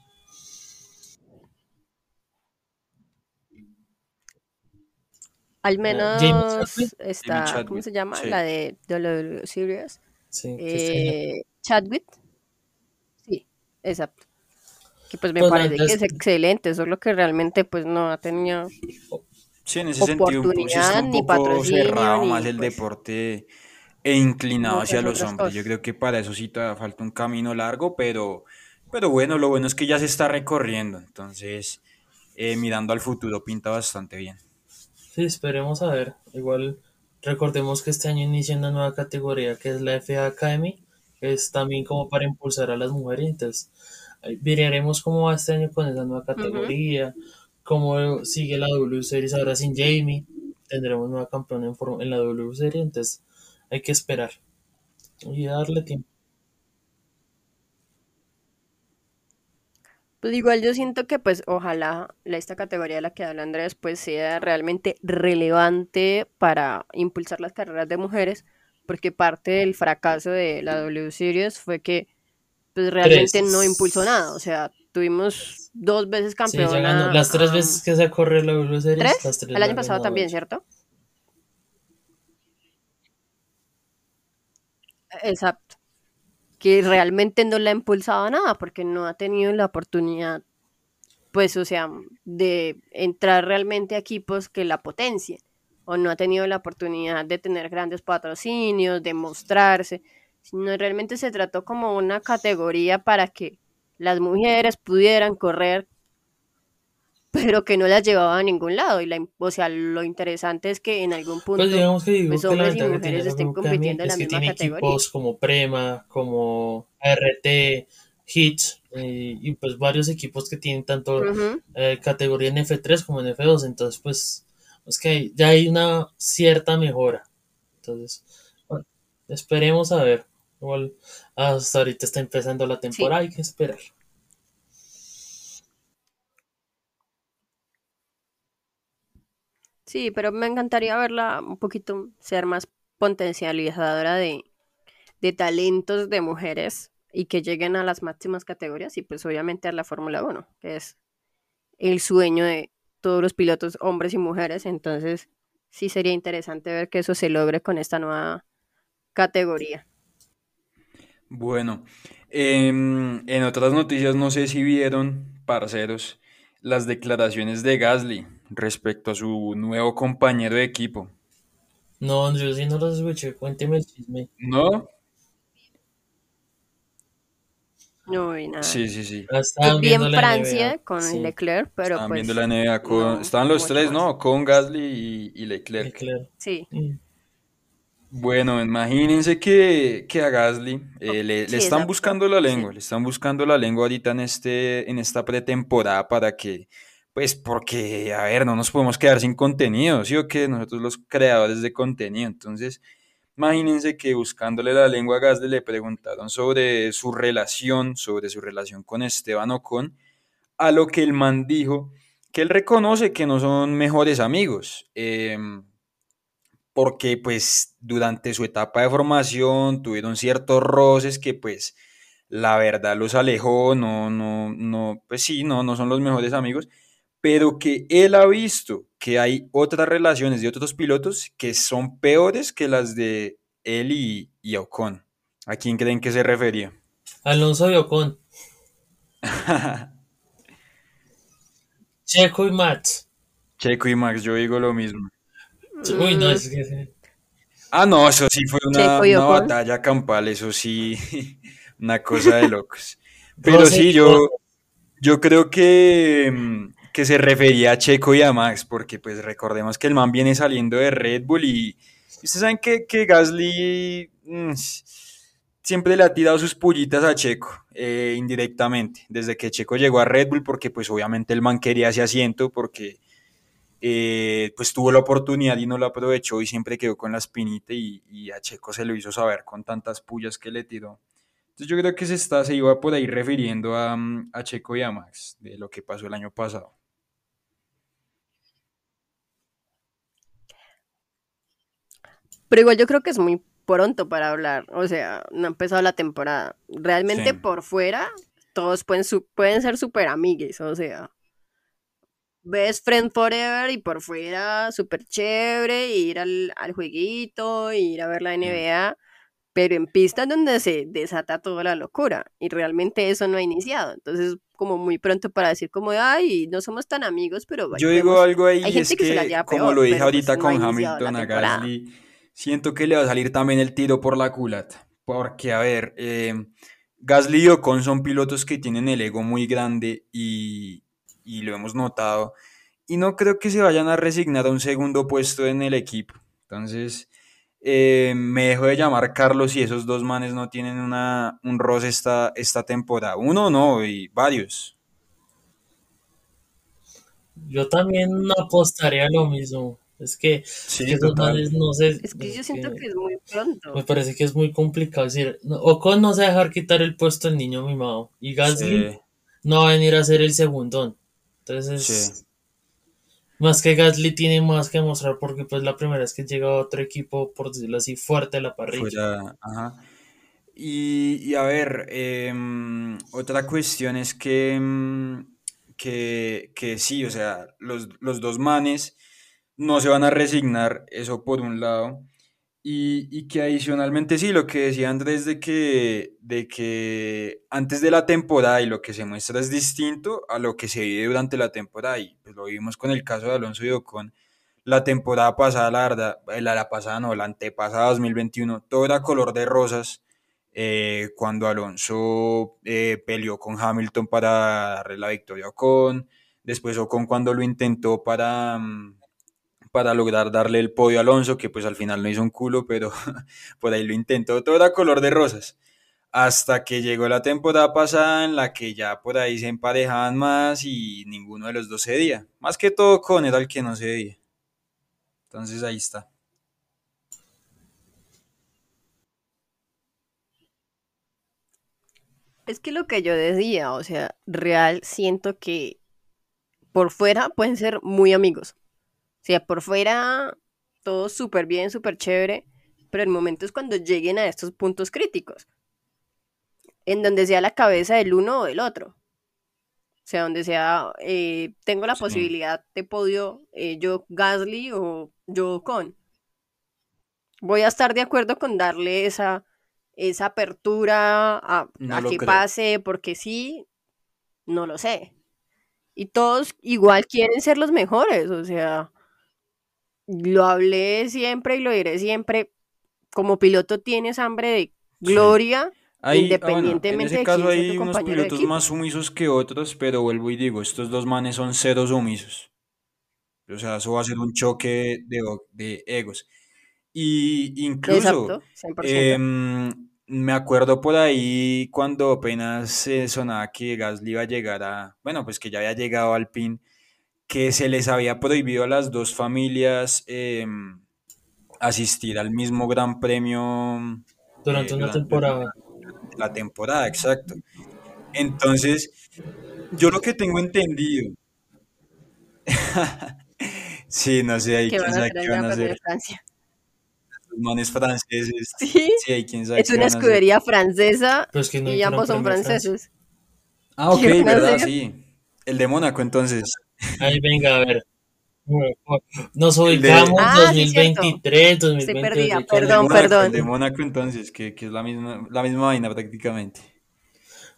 Speaker 3: Al ah, menos está, ¿cómo se llama? La de WWE Series.
Speaker 2: Sí,
Speaker 3: eh, Chadwick. Sí, exacto. Que pues me pues parece que es excelente, solo que realmente pues no ha tenido
Speaker 1: sí, en ese sentido, pues, un poco cerrado más el pues deporte e inclinado hacia los hombres. Yo creo que para eso sí todavía falta un camino largo, pero, pero bueno, lo bueno es que ya se está recorriendo, entonces eh, mirando al futuro pinta bastante bien.
Speaker 2: Sí, esperemos a ver. Igual recordemos que este año inicia una nueva categoría que es la FA Academy, que es también como para impulsar a las mujeres. Entonces, veremos cómo va este año con esa nueva categoría, cómo sigue la W Series ahora sin Jamie. Tendremos nueva campeona en, en la W Series, entonces hay que esperar y darle tiempo.
Speaker 3: Pues igual yo siento que pues ojalá esta categoría de la que habla Andrés pues sea realmente relevante para impulsar las carreras de mujeres, porque parte del fracaso de la W Series fue que pues realmente no impulsó nada, o sea, tuvimos dos veces campeona.
Speaker 2: las tres veces que se corrió la W Series.
Speaker 3: ¿Tres? El año pasado también, ¿cierto? Exacto que realmente no le ha impulsado nada porque no ha tenido la oportunidad, pues, o sea, de entrar realmente a equipos que la potencien o no ha tenido la oportunidad de tener grandes patrocinios, de mostrarse, sino realmente se trató como una categoría para que las mujeres pudieran correr pero que no las llevaba a ningún lado. Y la, o sea, lo interesante es que en algún punto
Speaker 2: pues digamos que digo
Speaker 3: pues, hombres y mujeres estén compitiendo en la misma
Speaker 2: tiene
Speaker 3: categoría.
Speaker 2: Equipos como Prema, como RT, Hitch, eh, y pues varios equipos que tienen tanto eh, categoría en F3 como en F2. Entonces, pues, es que ya hay una cierta mejora. Entonces, bueno, esperemos a ver. Igual hasta ahorita está empezando la temporada, hay que esperar.
Speaker 3: Sí, pero me encantaría verla un poquito, ser más potencializadora de, de talentos de mujeres y que lleguen a las máximas categorías y pues obviamente a la Fórmula 1, que es el sueño de todos los pilotos, hombres y mujeres. Entonces sí sería interesante ver que eso se logre con esta nueva categoría.
Speaker 1: Bueno, em, en otras noticias no sé si vieron, parceros, las declaraciones de Gasly respecto a su nuevo compañero de equipo.
Speaker 2: No, yo sí no las escuché, cuénteme el chisme.
Speaker 1: ¿No?
Speaker 3: No vi nada.
Speaker 1: Sí, sí, sí.
Speaker 3: Ah, vi en Francia con Leclerc, pero
Speaker 1: estaban
Speaker 3: pues,
Speaker 1: viendo la NBA con... estaban los tres, ¿no? Con Gasly y, Leclerc.
Speaker 3: Sí.
Speaker 2: Mm.
Speaker 1: Bueno, imagínense que, que a Gasly eh, le, le están buscando la lengua, le están buscando la lengua ahorita en, este, en esta pretemporada para que pues porque, a ver, no nos podemos quedar sin contenido, ¿sí o qué? Nosotros los creadores de contenido. Entonces, imagínense que buscándole la lengua a Gasly le preguntaron sobre su relación, sobre su relación con Esteban Ocon, a lo que el man dijo que él reconoce que no son mejores amigos, em, porque pues durante su etapa de formación tuvieron ciertos roces que pues la verdad los alejó, no, no, no, pues sí, no, no son los mejores amigos, pero que él ha visto que hay otras relaciones de otros pilotos que son peores que las de él y, Ocon. ¿A quién creen que se refería?
Speaker 2: Alonso y Ocon. Checo y Max.
Speaker 1: Checo y Max, yo digo lo mismo.
Speaker 2: Uy, no, es que...
Speaker 1: Ah, no, eso sí fue una, una batalla campal, eso sí, una cosa de locos. Pero sí, yo, yo creo que, mm, que se refería a Checo y a Max, porque pues recordemos que el man viene saliendo de Red Bull y, ustedes saben que, Gasly mm, siempre le ha tirado sus pullitas a Checo, eh, indirectamente, desde que Checo llegó a Red Bull, porque pues obviamente el man quería ese asiento, porque eh, pues tuvo la oportunidad y no la aprovechó y siempre quedó con la espinita y, a Checo se lo hizo saber con tantas pullas que le tiró. Entonces yo creo que se, está, se iba por ahí refiriendo a, a Checo y a Max, de lo que pasó el año pasado.
Speaker 3: Pero igual yo creo que es muy pronto para hablar. O sea, no ha empezado la temporada. Realmente
Speaker 1: Sí.
Speaker 3: por fuera, todos pueden, su- pueden ser súper amigues. O sea, best friend forever y por fuera súper chévere, ir al, al jueguito, ir a ver la NBA. Pero en pistas donde se desata toda la locura. Y realmente eso no ha iniciado. Entonces, como muy pronto para decir como, ay, no somos tan amigos, pero
Speaker 1: Yo
Speaker 3: vemos".
Speaker 1: digo algo ahí,
Speaker 3: Hay
Speaker 1: y es
Speaker 3: gente que se la
Speaker 1: que,
Speaker 3: lleva
Speaker 1: como
Speaker 3: peor,
Speaker 1: lo dije
Speaker 3: pues,
Speaker 1: ahorita
Speaker 3: no ha
Speaker 1: con
Speaker 3: la
Speaker 1: Hamilton a. Gasly, siento que le va a salir también el tiro por la culata. Porque, a ver, eh, Gasly y Ocon son pilotos que tienen el ego muy grande y, y lo hemos notado. Y no creo que se vayan a resignar a un segundo puesto en el equipo. Entonces, eh, me dejo de llamar Carlos y esos dos manes no tienen una, un roce esta, esta temporada. Uno no, y varios.
Speaker 2: Yo también apostaría lo mismo. Es que,
Speaker 1: Sí,
Speaker 2: que esos manes, no sé.
Speaker 3: Es que yo siento
Speaker 2: que
Speaker 3: que es muy pronto.
Speaker 2: Me parece que es muy complicado decir. Ocon no se va a dejar quitar el puesto al niño mimado. Y Gasly
Speaker 1: Sí.
Speaker 2: no va a venir a ser el segundón. Entonces,
Speaker 1: Sí.
Speaker 2: más que Gasly tiene más que mostrar porque pues la primera vez que llega a otro equipo, por decirlo así, fuerte a la parrilla.
Speaker 1: Fuera, ajá. Y, y a ver, em, otra cuestión es que, em, que, que sí, o sea, los, los dos manes no se van a resignar, eso por un lado. Y, y que adicionalmente sí, lo que decía Andrés de que, de que antes de la temporada y lo que se muestra es distinto a lo que se vive durante la temporada. Y pues lo vimos con el caso de Alonso y Ocon. La temporada pasada, la verdad, eh, la, la pasada no, la antepasada 2021, todo era color de rosas. eh, cuando Alonso eh, peleó con Hamilton para darle la victoria a Ocon, después Ocon cuando lo intentó para, mm, para lograr darle el podio a Alonso, que pues al final no hizo un culo, pero por ahí lo intentó, todo era color de rosas. Hasta que llegó la temporada pasada en la que ya por ahí se emparejaban más y ninguno de los dos cedía. Más que todo con era el que no cedía. Entonces ahí está.
Speaker 3: Es que lo que yo decía, o sea, real siento que por fuera pueden ser muy amigos. O sea, por fuera todo súper bien, súper chévere, pero el momento es cuando lleguen a estos puntos críticos, en donde sea la cabeza del uno o del otro. O sea, donde sea, eh, tengo la
Speaker 1: Sí.
Speaker 3: posibilidad de podio eh, yo Gasly o yo con. Voy a estar de acuerdo con darle esa, esa apertura a,
Speaker 1: No
Speaker 3: a que
Speaker 1: creo.
Speaker 3: pase, porque sí, no lo sé. Y todos igual quieren ser los mejores, o sea, lo hablé siempre y lo diré siempre. Como piloto tienes hambre de
Speaker 1: Sí.
Speaker 3: gloria,
Speaker 1: Ahí, ah, bueno, en
Speaker 3: independientemente
Speaker 1: ese
Speaker 3: de
Speaker 1: caso
Speaker 3: quién
Speaker 1: hay unos pilotos más sumisos que otros, pero vuelvo y digo, estos dos manes son cero sumisos. O sea, eso va a ser un choque de, egos. Y incluso,
Speaker 3: Exacto, 100%.
Speaker 1: em, me acuerdo por ahí cuando apenas se sonaba que Gasly iba a llegar a, bueno, pues que ya había llegado al PIN, que se les había prohibido a las dos familias em, asistir al mismo Gran Premio
Speaker 2: Durante
Speaker 1: eh,
Speaker 2: una
Speaker 1: durante
Speaker 2: temporada.
Speaker 1: la temporada, exacto. Entonces, yo lo que tengo entendido, sí, no sé,
Speaker 3: que
Speaker 1: quién sabe qué van a hacer, los manes franceses,
Speaker 3: Sí,
Speaker 1: sí, ahí quién sabe
Speaker 3: es
Speaker 1: qué
Speaker 3: una
Speaker 1: van a hacer.
Speaker 3: escudería francesa
Speaker 2: Pero es que no
Speaker 3: y
Speaker 2: hay
Speaker 3: ambos son franceses.
Speaker 1: Ah, ok,
Speaker 3: ¿Qué van a
Speaker 1: ¿verdad? Sí, el de Mónaco entonces,
Speaker 2: Ahí venga, a ver. Nos
Speaker 1: el de,
Speaker 2: ubicamos
Speaker 3: Ah, sí, cierto.
Speaker 2: 2023,
Speaker 3: Estoy
Speaker 2: 2022.
Speaker 3: perdida,
Speaker 2: ¿de qué
Speaker 1: el de
Speaker 3: perdón,
Speaker 1: el
Speaker 3: perdón.
Speaker 1: de Mónaco entonces, que, que es la misma, la misma vaina prácticamente.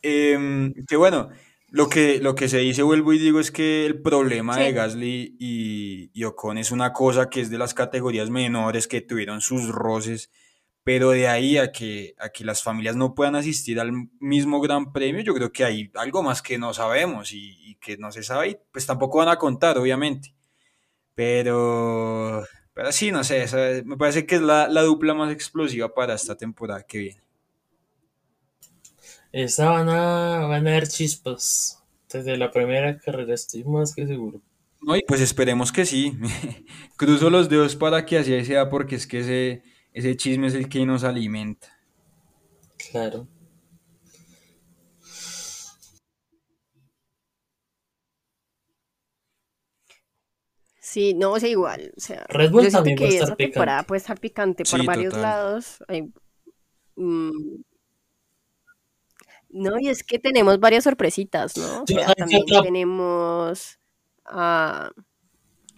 Speaker 1: Em, que bueno, lo que, lo que se dice, vuelvo y digo, es que el problema de
Speaker 3: Sí,
Speaker 1: Gasly y, y Ocon es una cosa que es de las categorías menores que tuvieron sus roces, pero de ahí a que, a que las familias no puedan asistir al mismo Gran Premio, yo creo que hay algo más que no sabemos y, y que no se sabe, y pues tampoco van a contar, obviamente. Pero, pero sí, no sé, esa- me parece que es la, la dupla más explosiva para esta temporada que viene.
Speaker 2: Esta van a, van a dar chispas. Desde la primera carrera estoy más que seguro.
Speaker 1: No, y pues esperemos que sí. Cruzo los dedos para que así sea, porque es que ese, ese chisme es el que nos alimenta.
Speaker 2: Claro.
Speaker 3: Sí, no, o sea, igual. O sea,
Speaker 2: Red Bull
Speaker 3: yo siento
Speaker 2: también va a
Speaker 3: que
Speaker 2: estar
Speaker 3: esa temporada puede estar picante por
Speaker 1: Sí,
Speaker 3: varios
Speaker 1: total.
Speaker 3: lados. Hay- mm, no, y es que tenemos varias sorpresitas, ¿no? O sea,
Speaker 2: ¿saben qué
Speaker 3: también tenemos a,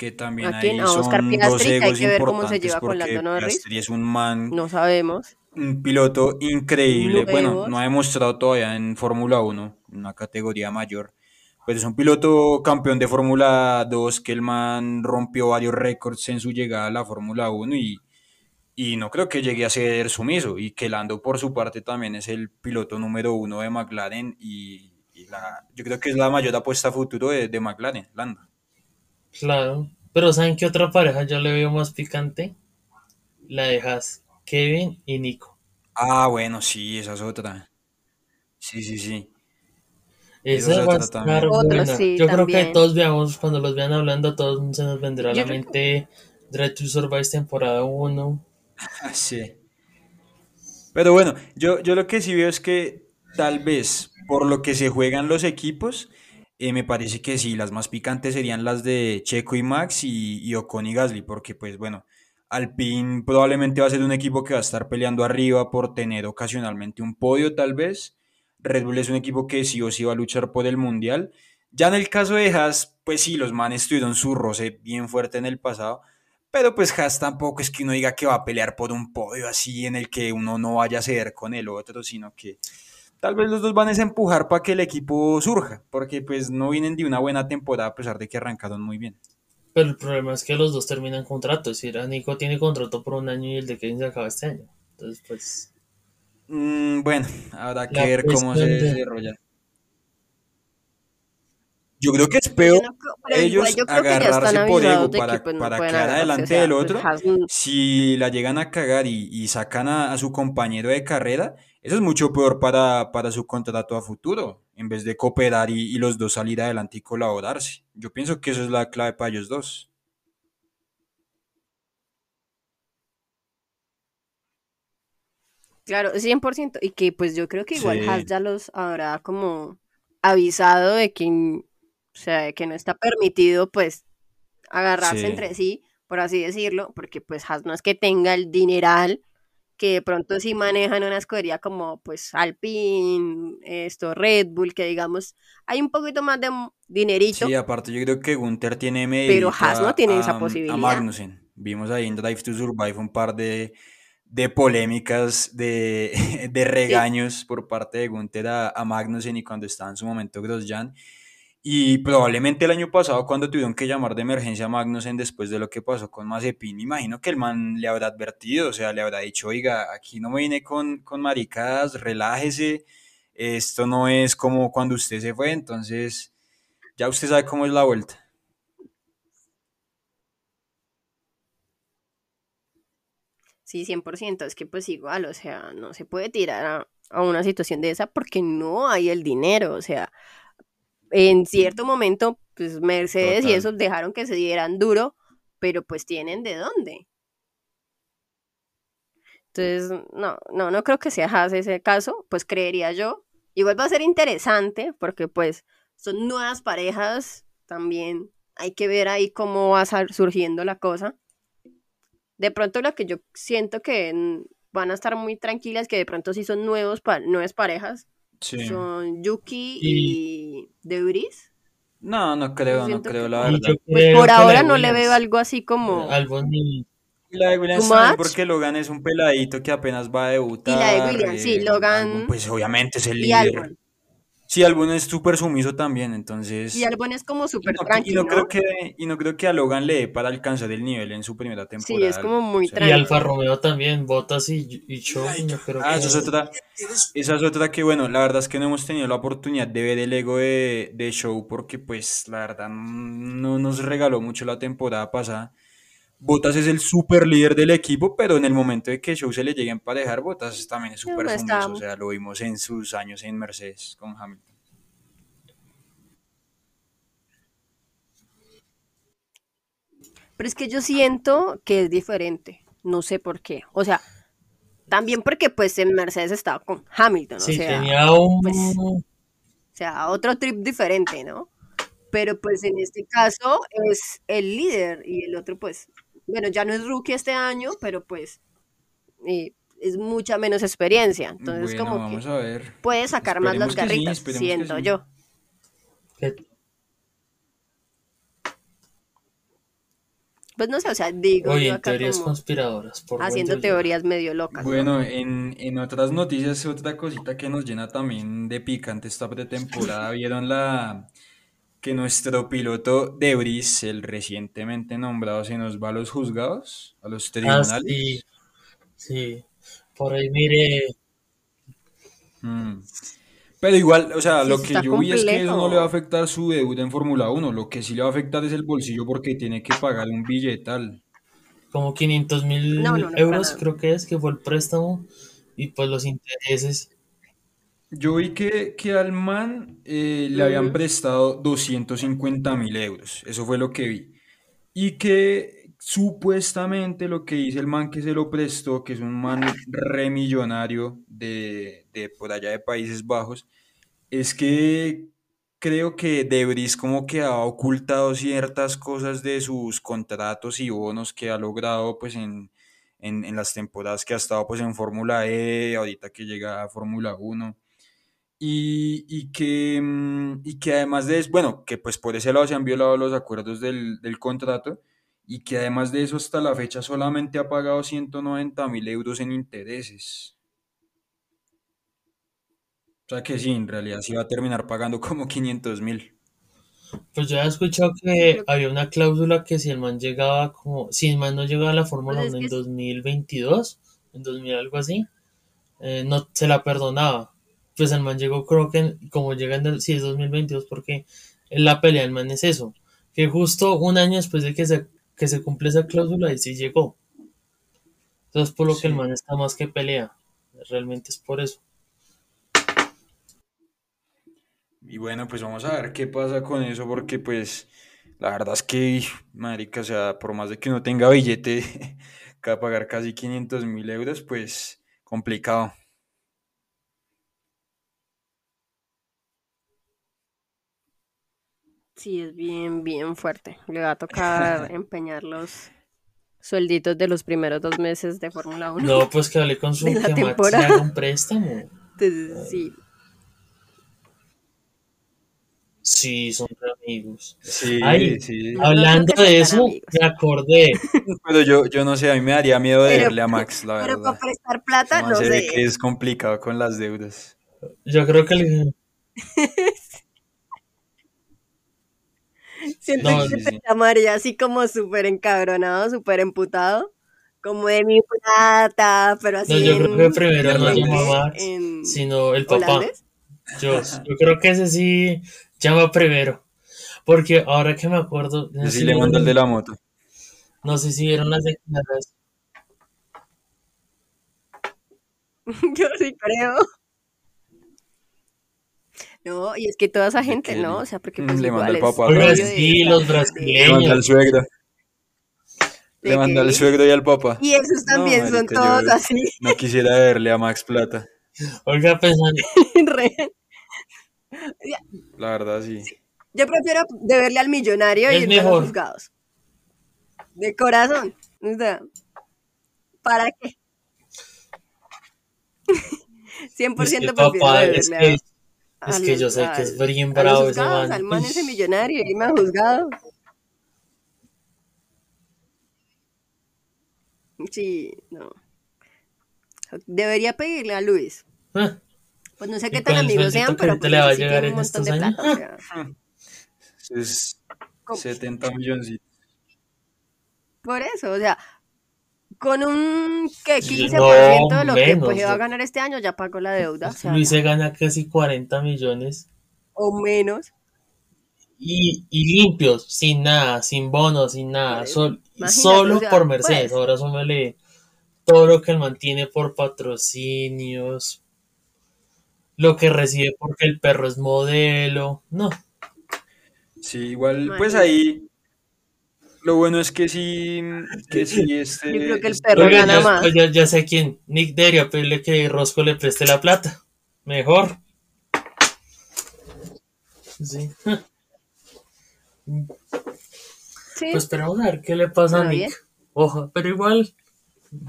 Speaker 1: Que también ahí
Speaker 3: Oscar
Speaker 1: son dos
Speaker 3: que hay
Speaker 1: egos
Speaker 3: que ver cómo se lleva con Lando Norris.
Speaker 1: Piastri es un man,
Speaker 3: No sabemos.
Speaker 1: un piloto increíble.
Speaker 3: No
Speaker 1: Bueno, no ha demostrado todavía en Fórmula 1, una categoría mayor. Pero es un piloto campeón de Fórmula 2 que el man rompió varios récords en su llegada a la Fórmula 1 y, y no creo que llegue a ser sumiso. Y que Lando por su parte también es el piloto número uno de McLaren y, y la, yo creo que es la mayor apuesta a futuro de, de McLaren, Lando.
Speaker 2: Claro. Pero ¿saben qué otra pareja yo le veo más picante? La de Haas. Kevin y Nico.
Speaker 1: Ah, bueno, sí, esa es otra. Sí, sí, sí. Esa es
Speaker 2: Esa va a
Speaker 1: otra
Speaker 2: estar
Speaker 1: también.
Speaker 3: Otra,
Speaker 2: buena.
Speaker 3: sí,
Speaker 2: Yo creo que todos veamos, cuando los vean hablando, a todos se nos vendrá a la
Speaker 3: que
Speaker 2: mente Drive to Survive temporada 1.
Speaker 1: Ah, Sí. Pero bueno, yo, yo lo que sí veo es que tal vez por lo que se juegan los equipos, eh, me parece que sí, las más picantes serían las de Checo y Max y, y Ocon y Gasly, porque pues bueno, Alpine probablemente va a ser un equipo que va a estar peleando arriba por tener ocasionalmente un podio tal vez. Red Bull es un equipo que sí o sí va a luchar por el mundial. Ya en el caso de Haas, pues sí, los manes tuvieron su roce bien fuerte en el pasado, pero pues Haas tampoco es que uno diga que va a pelear por un podio así en el que uno no vaya a ceder con el otro, sino que tal vez los dos van a empujar para que el equipo surja, porque pues no vienen de una buena temporada a pesar de que arrancaron muy bien.
Speaker 2: Pero el problema es que los dos terminan contrato. Es decir, Nico tiene contrato por un año y el de Kevin se acaba este año. Entonces, pues,
Speaker 1: Mm, bueno, habrá que
Speaker 2: la
Speaker 1: ver cómo se desarrolla. Yo creo que es peor
Speaker 3: no
Speaker 1: ellos
Speaker 3: yo creo que ya están
Speaker 1: agarrarse por ego
Speaker 3: que
Speaker 1: para,
Speaker 3: pues no
Speaker 1: para quedar.
Speaker 3: O
Speaker 1: adelante
Speaker 3: sea,
Speaker 1: del
Speaker 3: pues
Speaker 1: otro. Si la llegan a cagar y, y sacan a, a su compañero de carrera, eso es mucho peor para, para su contrato a futuro, en vez de cooperar y, y los dos salir adelante y colaborarse. Yo pienso que eso es la clave para ellos dos.
Speaker 3: Claro, 100%. Y que pues yo creo que igual
Speaker 1: Sí,
Speaker 3: ya los habrá como avisado de que, o sea, de que no está permitido pues agarrarse
Speaker 1: sí.
Speaker 3: entre sí, por así decirlo, porque pues Haas no es que tenga el dineral que de pronto sí manejan una escudería como pues Alpine, esto, Red Bull, que digamos hay un poquito más de dinerito,
Speaker 1: Sí, aparte yo creo que Gunther tiene
Speaker 3: pero
Speaker 1: medidito
Speaker 3: Haas no
Speaker 1: a,
Speaker 3: tiene esa
Speaker 1: a, a
Speaker 3: posibilidad.
Speaker 1: Magnussen. Vimos ahí en Drive to Survive un par de, de polémicas, de, de
Speaker 3: Sí,
Speaker 1: regaños por parte de Gunther a, a Magnussen y cuando estaba en su momento Grosjean. Y probablemente el año pasado, cuando tuvieron que llamar de emergencia a Magnussen después de lo que pasó con Mazepin, imagino que el man le habrá advertido, o sea, le habrá dicho, oiga, aquí no me vine con, con maricadas, relájese, esto no es como cuando usted se fue, entonces ya usted sabe cómo es la vuelta.
Speaker 3: sí, 100%. Es que pues igual, o sea, no se puede tirar a una situación de esa porque no hay el dinero, o sea, en cierto momento, pues Mercedes y esos dejaron que se dieran duro, pero pues tienen de dónde. Entonces, no, no, no creo que sea Haas ese caso, pues creería yo. Igual va a ser interesante porque pues son nuevas parejas, también hay que ver ahí cómo va surgiendo la cosa. De pronto lo que yo siento que van a estar muy tranquilas, que de pronto sí son nuevos pa- nuevas parejas,
Speaker 1: Sí.
Speaker 3: son Yuki
Speaker 2: Y,
Speaker 3: y Debris.
Speaker 1: No, no creo, no creo,
Speaker 3: que
Speaker 1: la verdad.
Speaker 3: pues por ahora no le veo algo así como.
Speaker 2: Y
Speaker 1: la de Williams también
Speaker 3: much.
Speaker 1: porque Logan es un peladito que apenas va a
Speaker 3: Y la de
Speaker 1: debutar.
Speaker 3: Williams, sí,
Speaker 1: eh,
Speaker 3: Logan
Speaker 1: pues obviamente es el
Speaker 3: y
Speaker 1: líder.
Speaker 3: Albon.
Speaker 1: Sí, Albon es súper sumiso también,
Speaker 3: Y
Speaker 1: entonces...
Speaker 3: Albon es como
Speaker 1: Y
Speaker 3: súper
Speaker 1: no, que- y no creo que, y no creo que a Logan le dé para alcanzar el nivel en su primera
Speaker 3: Sí, es
Speaker 1: temporada
Speaker 3: como.
Speaker 1: O
Speaker 3: muy
Speaker 2: Y
Speaker 1: sea,
Speaker 2: Alfa. Romeo también, Bottas y, y Show, creo
Speaker 1: Ah, esa es otra, esa es otra que, bueno, la verdad es que no hemos tenido la oportunidad de ver el ego de, de Show porque, pues, la verdad, no nos regaló mucho la temporada pasada. Botas es el super líder del equipo, pero en el momento de que Show se le llegue a emparejar, Botas también es súper famoso.
Speaker 3: está.
Speaker 1: O sea, lo vimos en sus años en Mercedes con Hamilton.
Speaker 3: Pero es que yo siento que es diferente. No sé por qué. O sea, también porque pues en Mercedes estaba con Hamilton.
Speaker 2: Sí,
Speaker 3: o sea,
Speaker 2: tenía un...
Speaker 3: pues, o sea, otro trip diferente, ¿no? Pero pues en este caso es el líder y el otro pues, bueno, ya no es rookie este año, pero pues eh, es mucha menos experiencia. Entonces
Speaker 1: Bueno,
Speaker 3: como
Speaker 1: vamos
Speaker 3: que
Speaker 1: a ver.
Speaker 3: puede sacar más las
Speaker 1: sí,
Speaker 3: garritas,
Speaker 1: que
Speaker 3: siento
Speaker 1: sí.
Speaker 3: yo. Pues no sé, o sea, digo
Speaker 2: Oye,
Speaker 3: yo
Speaker 2: en
Speaker 3: acá
Speaker 2: teorías
Speaker 3: como
Speaker 2: conspiradoras. Por
Speaker 3: haciendo teorías medio locas.
Speaker 1: Bueno, en, en otras noticias, otra cosita que nos llena también de picante esta pretemporada, vieron la que nuestro piloto Debris, el recientemente nombrado, se nos va a los juzgados, a los
Speaker 2: Ah,
Speaker 1: tribunales.
Speaker 2: sí, sí. Por ahí mire,
Speaker 1: Mm. Pero igual, o sea,
Speaker 3: Sí,
Speaker 1: lo que yo vi es que eso no le va a afectar su debut en Fórmula 1, lo que sí le va a afectar es el bolsillo porque tiene que pagar un billetal.
Speaker 2: como 500 mil
Speaker 3: No, no, no, para
Speaker 2: euros, creo que es, que fue el préstamo. Y pues los intereses.
Speaker 1: Yo vi que, que al man eh, le habían
Speaker 3: Ujú.
Speaker 1: prestado 250 mil euros, eso fue lo que vi. Y que supuestamente lo que dice el man que se lo prestó, que es un man remillonario de, de por allá de Países Bajos, es que creo que Debris como que ha ocultado ciertas cosas de sus contratos y bonos que ha logrado pues en, en, en las temporadas que ha estado pues en Fórmula E, ahorita que llega a Fórmula 1. Y, y que, mm, y que además de eso, bueno, que pues por ese lado se han violado los acuerdos del, del contrato y que además de eso hasta la fecha solamente ha pagado 190 mil euros en intereses. O sea que sí, en realidad sí va a terminar pagando como 500 mil.
Speaker 2: Pues yo he escuchado que había una cláusula que si el man llegaba como, si el man no llegaba a la
Speaker 3: pues
Speaker 2: Fórmula
Speaker 3: es
Speaker 2: 1
Speaker 3: que
Speaker 2: en
Speaker 3: es-
Speaker 2: 2022, en 2000 algo así, eh, no se la perdonaba. Pues el man llegó, creo que como llega en el, sí, es 2022, porque la pelea el man es eso, que justo un año después de que se, que se cumple esa cláusula, y sí llegó. Entonces por lo que el man está más que pelea, realmente es por eso.
Speaker 1: Y bueno, pues vamos a ver qué pasa con eso, porque pues la verdad es que, marica, o sea, por más de que uno tenga billete, que va a pagar casi 500 mil euros, pues complicado.
Speaker 3: Sí, es bien, bien fuerte. Le va a tocar empeñar los suelditos de los primeros dos meses de Fórmula 1
Speaker 2: No, pues que hablé con su
Speaker 3: de la
Speaker 2: que Max le haga un préstamo.
Speaker 3: Entonces, sí.
Speaker 2: Sí, son amigos.
Speaker 1: Sí,
Speaker 2: Ay,
Speaker 1: sí.
Speaker 3: No, no creo
Speaker 2: hablando de eso,
Speaker 3: amigos.
Speaker 2: me acordé.
Speaker 1: Pero yo, yo no sé, a mí me daría miedo
Speaker 3: Pero,
Speaker 1: deberle a Max, la
Speaker 3: pero para
Speaker 1: verdad.
Speaker 3: prestar plata, no sé.
Speaker 1: que es complicado con las deudas.
Speaker 2: Yo creo que le-
Speaker 3: Siento
Speaker 2: No,
Speaker 3: que
Speaker 1: Sí,
Speaker 3: te
Speaker 1: sí.
Speaker 3: llamaría así como súper encabronado, súper emputado. Como de mi plata, pero
Speaker 2: no,
Speaker 3: así
Speaker 2: yo creo que primero no
Speaker 3: ¿en
Speaker 2: llama Max,
Speaker 3: En
Speaker 2: sino el papá. Yo, yo creo que ese sí llama primero. Porque ahora que me acuerdo, no
Speaker 1: sí
Speaker 2: si
Speaker 1: le mando el de
Speaker 2: vieron,
Speaker 1: la moto.
Speaker 2: no sé si vieron las declaraciones.
Speaker 3: Yo sí creo. No, y es que toda esa
Speaker 1: De
Speaker 3: gente, ¿no? O sea, porque pues
Speaker 1: le manda
Speaker 3: igual
Speaker 1: el
Speaker 3: es
Speaker 1: papá
Speaker 3: de esta,
Speaker 2: los
Speaker 3: de,
Speaker 1: Le manda
Speaker 2: brasileños.
Speaker 1: al suegro. Le
Speaker 3: de
Speaker 1: manda al suegro y al papá.
Speaker 3: Y esos
Speaker 1: No,
Speaker 3: también son
Speaker 1: marica, yo
Speaker 3: todos así,
Speaker 1: no quisiera verle a Max plata.
Speaker 2: Oiga, pensando,
Speaker 1: La verdad, sí.
Speaker 3: Yo prefiero deberle al millonario y
Speaker 2: es
Speaker 3: irme a los juzgados. De corazón. O sea, ¿para qué?
Speaker 2: Es que
Speaker 3: 100%
Speaker 2: el
Speaker 3: prefiero
Speaker 2: papá, es
Speaker 3: deberle
Speaker 2: que,
Speaker 3: a,
Speaker 2: es
Speaker 3: a
Speaker 2: que yo
Speaker 3: los,
Speaker 2: sé que es bien
Speaker 3: a los
Speaker 2: bravo ese man.
Speaker 3: al man ese millonario, irme a juzgados. Sí, no. Debería pedirle a Luis.
Speaker 2: ah,
Speaker 3: Pues no sé
Speaker 2: y
Speaker 3: qué tan amigos sean, pero pues
Speaker 2: le va a
Speaker 3: sí
Speaker 2: llegar
Speaker 3: tiene un
Speaker 2: en
Speaker 3: montón
Speaker 2: estos
Speaker 3: de
Speaker 2: años.
Speaker 3: plata. O
Speaker 2: ah,
Speaker 3: sea,
Speaker 1: Es
Speaker 3: co-
Speaker 1: 70 milloncitos.
Speaker 3: por eso, o sea, con un ¿qué?
Speaker 2: sí,
Speaker 3: 15%
Speaker 2: no,
Speaker 3: de lo que pues va a ganar este año ya pagó la deuda, o sea,
Speaker 2: Luis se gana casi 40 millones.
Speaker 3: o menos.
Speaker 2: y, limpios, sin nada, sin bonos, sin nada, solo por Mercedes. Pues. Ahora súmale todo lo que él mantiene por patrocinios, lo que recibe porque el perro es modelo, no.
Speaker 1: Sí, igual, pues ahí lo bueno es que sí, que sí este...
Speaker 3: Yo creo que el perro gana
Speaker 2: ya,
Speaker 3: más.
Speaker 2: Ya, sé quién, Nick Deria, pedirle que Rosco le preste la plata. Mejor. Sí. Pues esperamos a ver qué le pasa a Nick. Ojo, pero igual,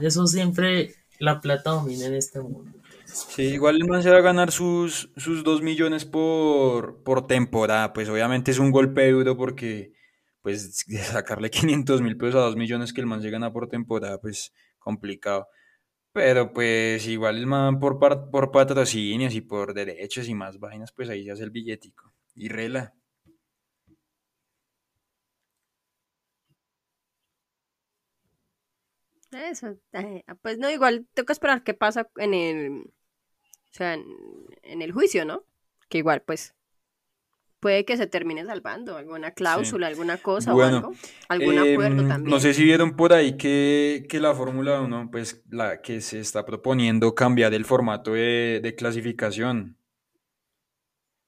Speaker 2: eso siempre la plata domina en este mundo.
Speaker 1: Sí, igual el man se va a ganar sus, sus 2 millones por, por temporada. Pues obviamente es un golpe duro porque pues sacarle 500 mil pesos a 2 millones que el man se gana por temporada, pues complicado. Pero pues igual el man por, por patrocinios y por derechos y más vainas, pues ahí se hace el billetico. Y rela.
Speaker 3: Eso, eh, pues no, igual tengo que esperar qué pasa en el, o sea, en, el juicio, ¿no? Que igual, pues, puede que se termine salvando, alguna cláusula, alguna cosa o algo, algún acuerdo em, también.
Speaker 1: No sé si vieron por ahí que, la Fórmula 1, pues, la que se está proponiendo cambiar el formato de, de clasificación,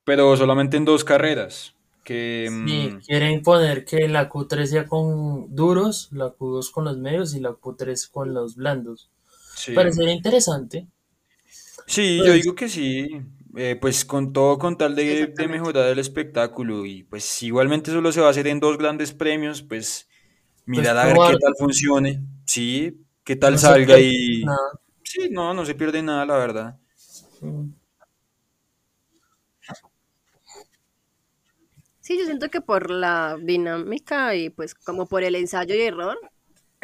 Speaker 1: pero solamente en dos carreras. Que,
Speaker 2: sí, mm, quieren poner que la Q3 sea con duros, la Q2 con los medios y la Q3 con los blandos. Sí. Parecería interesante.
Speaker 1: Sí, yo pues digo que sí. Eh, pues con todo con tal de, mejorar el espectáculo y pues igualmente solo se va a hacer en dos grandes premios, pues mirar pues a ver qué tal funcione, sí, qué tal salga y... Sí, no, no se pierde nada, la verdad.
Speaker 3: Sí, yo siento que por la dinámica y pues como por el ensayo y error.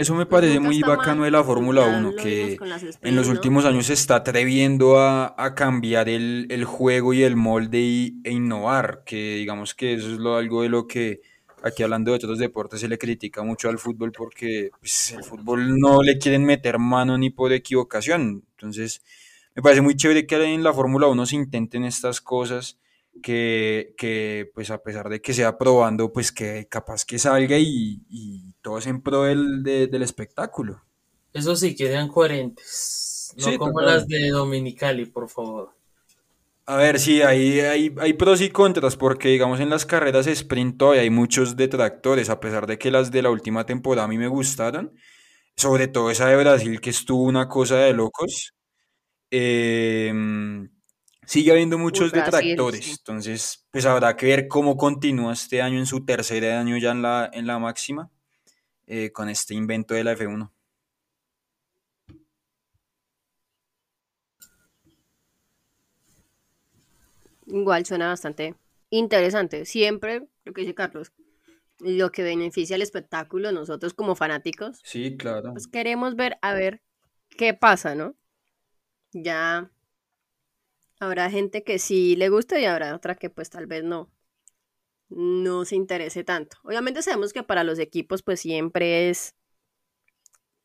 Speaker 1: Eso me parece muy bacano de la Fórmula 1, que en los últimos años se está atreviendo a, cambiar el, juego y el molde y, e innovar, que digamos que eso es lo, algo de lo que aquí hablando de otros deportes se le critica mucho al fútbol porque pues, el fútbol no le quieren meter mano ni por equivocación. Entonces, me parece muy chévere que en la Fórmula 1 se intenten estas cosas que, que, pues a pesar de que sea probando, pues que capaz que salga y, y todo es en pro del, del espectáculo.
Speaker 2: Eso sí, que sean coherentes. No como las de Dominicali, por favor.
Speaker 1: A ver, sí, hay, hay, hay, pros y contras, porque digamos en las carreras sprint hoy hay muchos detractores, a pesar de que las de la última temporada a mí me gustaron, sobre todo esa de Brasil que estuvo una cosa de locos. Eh, sigue habiendo muchos detractores, entonces pues habrá que ver cómo continúa este año en su tercer año ya en la, en la máxima eh, con este invento de la F1.
Speaker 3: Igual suena bastante interesante. Siempre, lo que dice Carlos, lo que beneficia al espectáculo, nosotros como fanáticos.
Speaker 1: Sí, claro.
Speaker 3: Pues queremos ver, a ver qué pasa, ¿no? Ya Habrá gente que sí le gusta y habrá otra que pues tal vez no, no se interese tanto. Obviamente sabemos que para los equipos pues siempre es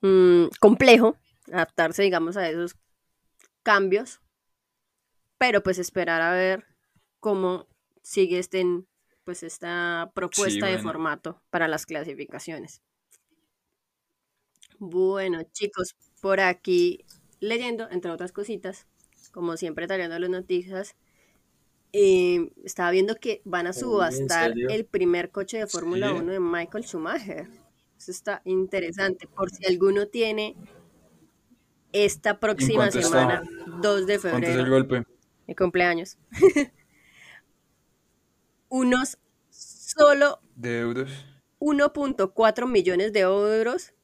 Speaker 3: mm, complejo adaptarse, digamos, a esos cambios, pero pues esperar a ver cómo sigue este, pues esta propuesta de formato para las clasificaciones. Bueno, chicos, por aquí leyendo, entre otras cositas, como siempre trayendo las noticias, eh, estaba viendo que van a subastar el primer coche de Fórmula 1 de Michael Schumacher. Eso está interesante. Por si alguno tiene esta próxima semana, 2 de febrero.
Speaker 1: Es el golpe?
Speaker 3: Mi cumpleaños. Unos solo.
Speaker 1: De euros.
Speaker 3: 1.4 millones de euros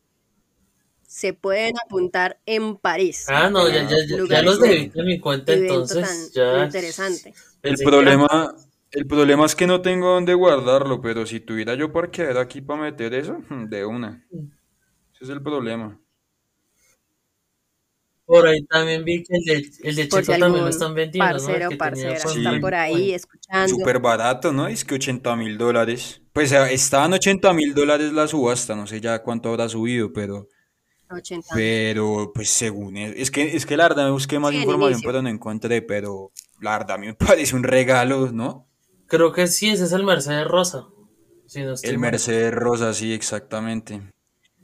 Speaker 3: se pueden apuntar en París.
Speaker 2: Ah, no, ya, ya, ya los debí en mi cuenta, entonces ya.
Speaker 3: Interesante.
Speaker 1: El problema, el problema es que no tengo dónde guardarlo, pero si tuviera yo parqueadero aquí para meter eso, de una. Ese es el problema.
Speaker 2: Por ahí también vi que el de, el de Checo también lo están vendiendo,
Speaker 3: parcero,
Speaker 2: ¿no?
Speaker 3: parcera, está por ahí escuchando.
Speaker 1: Súper barato, ¿no? Es que 80 mil dólares. Pues estaban 80 mil dólares la subasta, no sé ya cuánto habrá subido, pero pero, pues según es, que es que la verdad me busqué más información, pero no encontré, pero la verdad a mí me parece un regalo, ¿no?
Speaker 2: Creo que sí, ese es el Mercedes Rosa. Si no estoy
Speaker 1: El
Speaker 2: mal.
Speaker 1: Mercedes Rosa, sí, exactamente.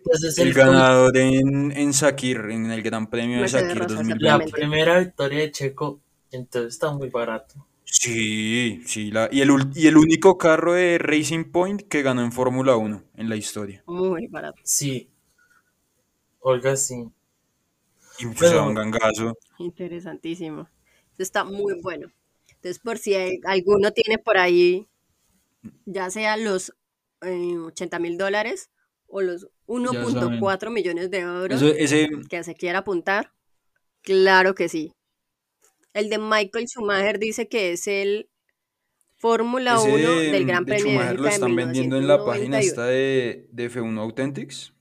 Speaker 2: Pues es
Speaker 1: El
Speaker 2: el
Speaker 1: ganador en, en Sakir, en el Gran Premio de Sakir
Speaker 3: Rosa,
Speaker 2: la
Speaker 1: 2020.
Speaker 3: exactamente.
Speaker 2: primera victoria de Checo, entonces está muy barato.
Speaker 1: Sí, sí, la, y, el, ul- y el único carro de Racing Point que ganó en Fórmula 1 en la historia.
Speaker 3: Muy barato.
Speaker 2: Sí, Olga, sí.
Speaker 1: Era un gangazo.
Speaker 3: Interesantísimo. Eso está muy bueno. Entonces, por si hay- alguno tiene por ahí, ya sea los eh, 80 mil dólares o los 1.4 millones de euros
Speaker 1: Eso, ese,
Speaker 3: que se quiera apuntar, claro que sí. El de Michael Schumacher dice que es el Fórmula
Speaker 1: ese
Speaker 3: 1
Speaker 1: de,
Speaker 3: del Gran
Speaker 1: de
Speaker 3: Premio de
Speaker 1: Schumacher lo
Speaker 3: Bélgica de
Speaker 1: están vendiendo en la página
Speaker 3: 1991.
Speaker 1: esta de, de F1 Authentics.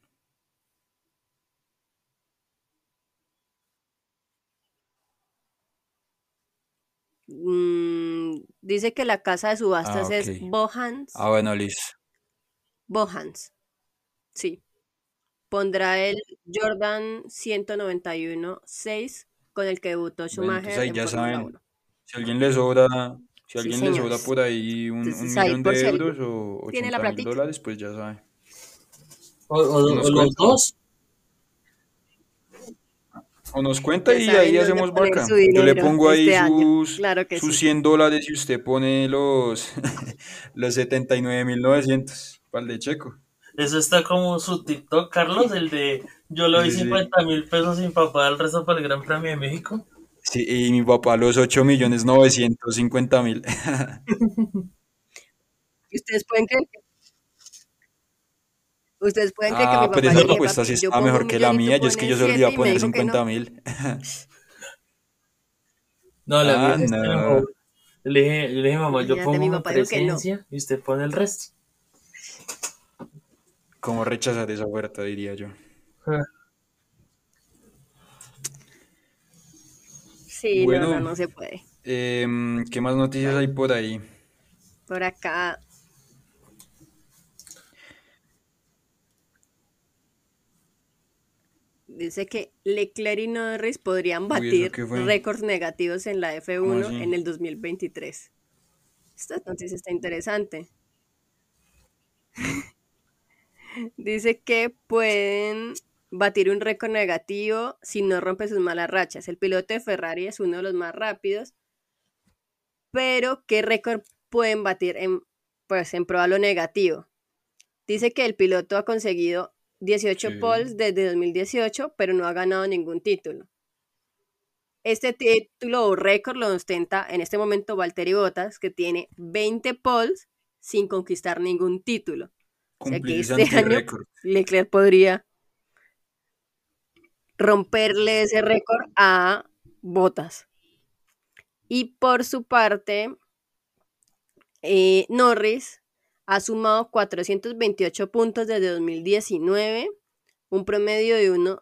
Speaker 3: Mm, dice que la casa de subastas
Speaker 1: Ah,
Speaker 3: es
Speaker 1: ok.
Speaker 3: Bohans.
Speaker 1: Ah, bueno, listo.
Speaker 3: Bohans. Sí. Pondrá el Jordan 191-6 con el que debutó
Speaker 1: Bueno,
Speaker 3: Schumacher
Speaker 1: entonces ahí
Speaker 3: en
Speaker 1: ya saben.
Speaker 3: 1.
Speaker 1: Si alguien le sobra, si
Speaker 3: Sí,
Speaker 1: alguien le sobra por ahí un, un
Speaker 3: Entonces, ahí
Speaker 1: millón de euros o
Speaker 3: tiene la
Speaker 1: 80 mil dólares, pues ya sabe.
Speaker 2: O, o- o los dos.
Speaker 1: O nos cuenta
Speaker 3: Ya
Speaker 1: y ahí hacemos vaca. Yo le pongo ahí
Speaker 3: este
Speaker 1: sus,
Speaker 3: Claro que
Speaker 1: sus
Speaker 3: sí.
Speaker 1: 100 dólares y usted pone los, los 79.900 para el de Checo.
Speaker 2: Eso está como su TikTok, Carlos, el de yo lo
Speaker 1: Sí,
Speaker 2: vi
Speaker 1: sí.
Speaker 2: 50 mil pesos sin papá, el resto para el Gran Premio de México.
Speaker 1: Sí, y mi papá los 8.950.000.
Speaker 3: ¿Y ustedes pueden creer que, ustedes pueden creer que mi
Speaker 1: Ah,
Speaker 3: papá
Speaker 1: pero esa
Speaker 3: papi,
Speaker 1: sí está mejor que la mía. Yo es que yo solo iba a poner
Speaker 3: dijo que no.
Speaker 1: 50.000.
Speaker 2: No, la
Speaker 1: Ah, no.
Speaker 2: le dije, le dije, mamá, yo pongo
Speaker 3: mi papá no.
Speaker 2: presencia y usted pone el resto.
Speaker 1: ¿Cómo rechazar esa oferta, diría yo?
Speaker 2: Ah,
Speaker 3: Sí, no,
Speaker 1: Bueno.
Speaker 3: no, no se puede.
Speaker 1: Em, ¿qué más noticias hay por ahí?
Speaker 3: Por acá. Dice que Leclerc y Norris podrían
Speaker 1: ¿eso
Speaker 3: batir récords negativos en la
Speaker 1: ¿Cómo
Speaker 3: F1
Speaker 1: así?
Speaker 3: en el 2023. Esta noticia está interesante. Dice que pueden batir un récord negativo si no rompe sus malas rachas. El piloto de Ferrari es uno de los más rápidos, pero ¿qué récord pueden batir en, pues, en prueba lo negativo? Dice que el piloto ha conseguido 18
Speaker 1: Sí.
Speaker 3: poles desde 2018, pero no ha ganado ningún título. Este título o récord lo ostenta en este momento Valtteri Bottas, que tiene 20 poles sin conquistar ningún título. O sea que este año. Leclerc podría romperle ese récord a Bottas. Y por su parte, eh, Norris ha sumado 428 puntos desde 2019, un promedio de unos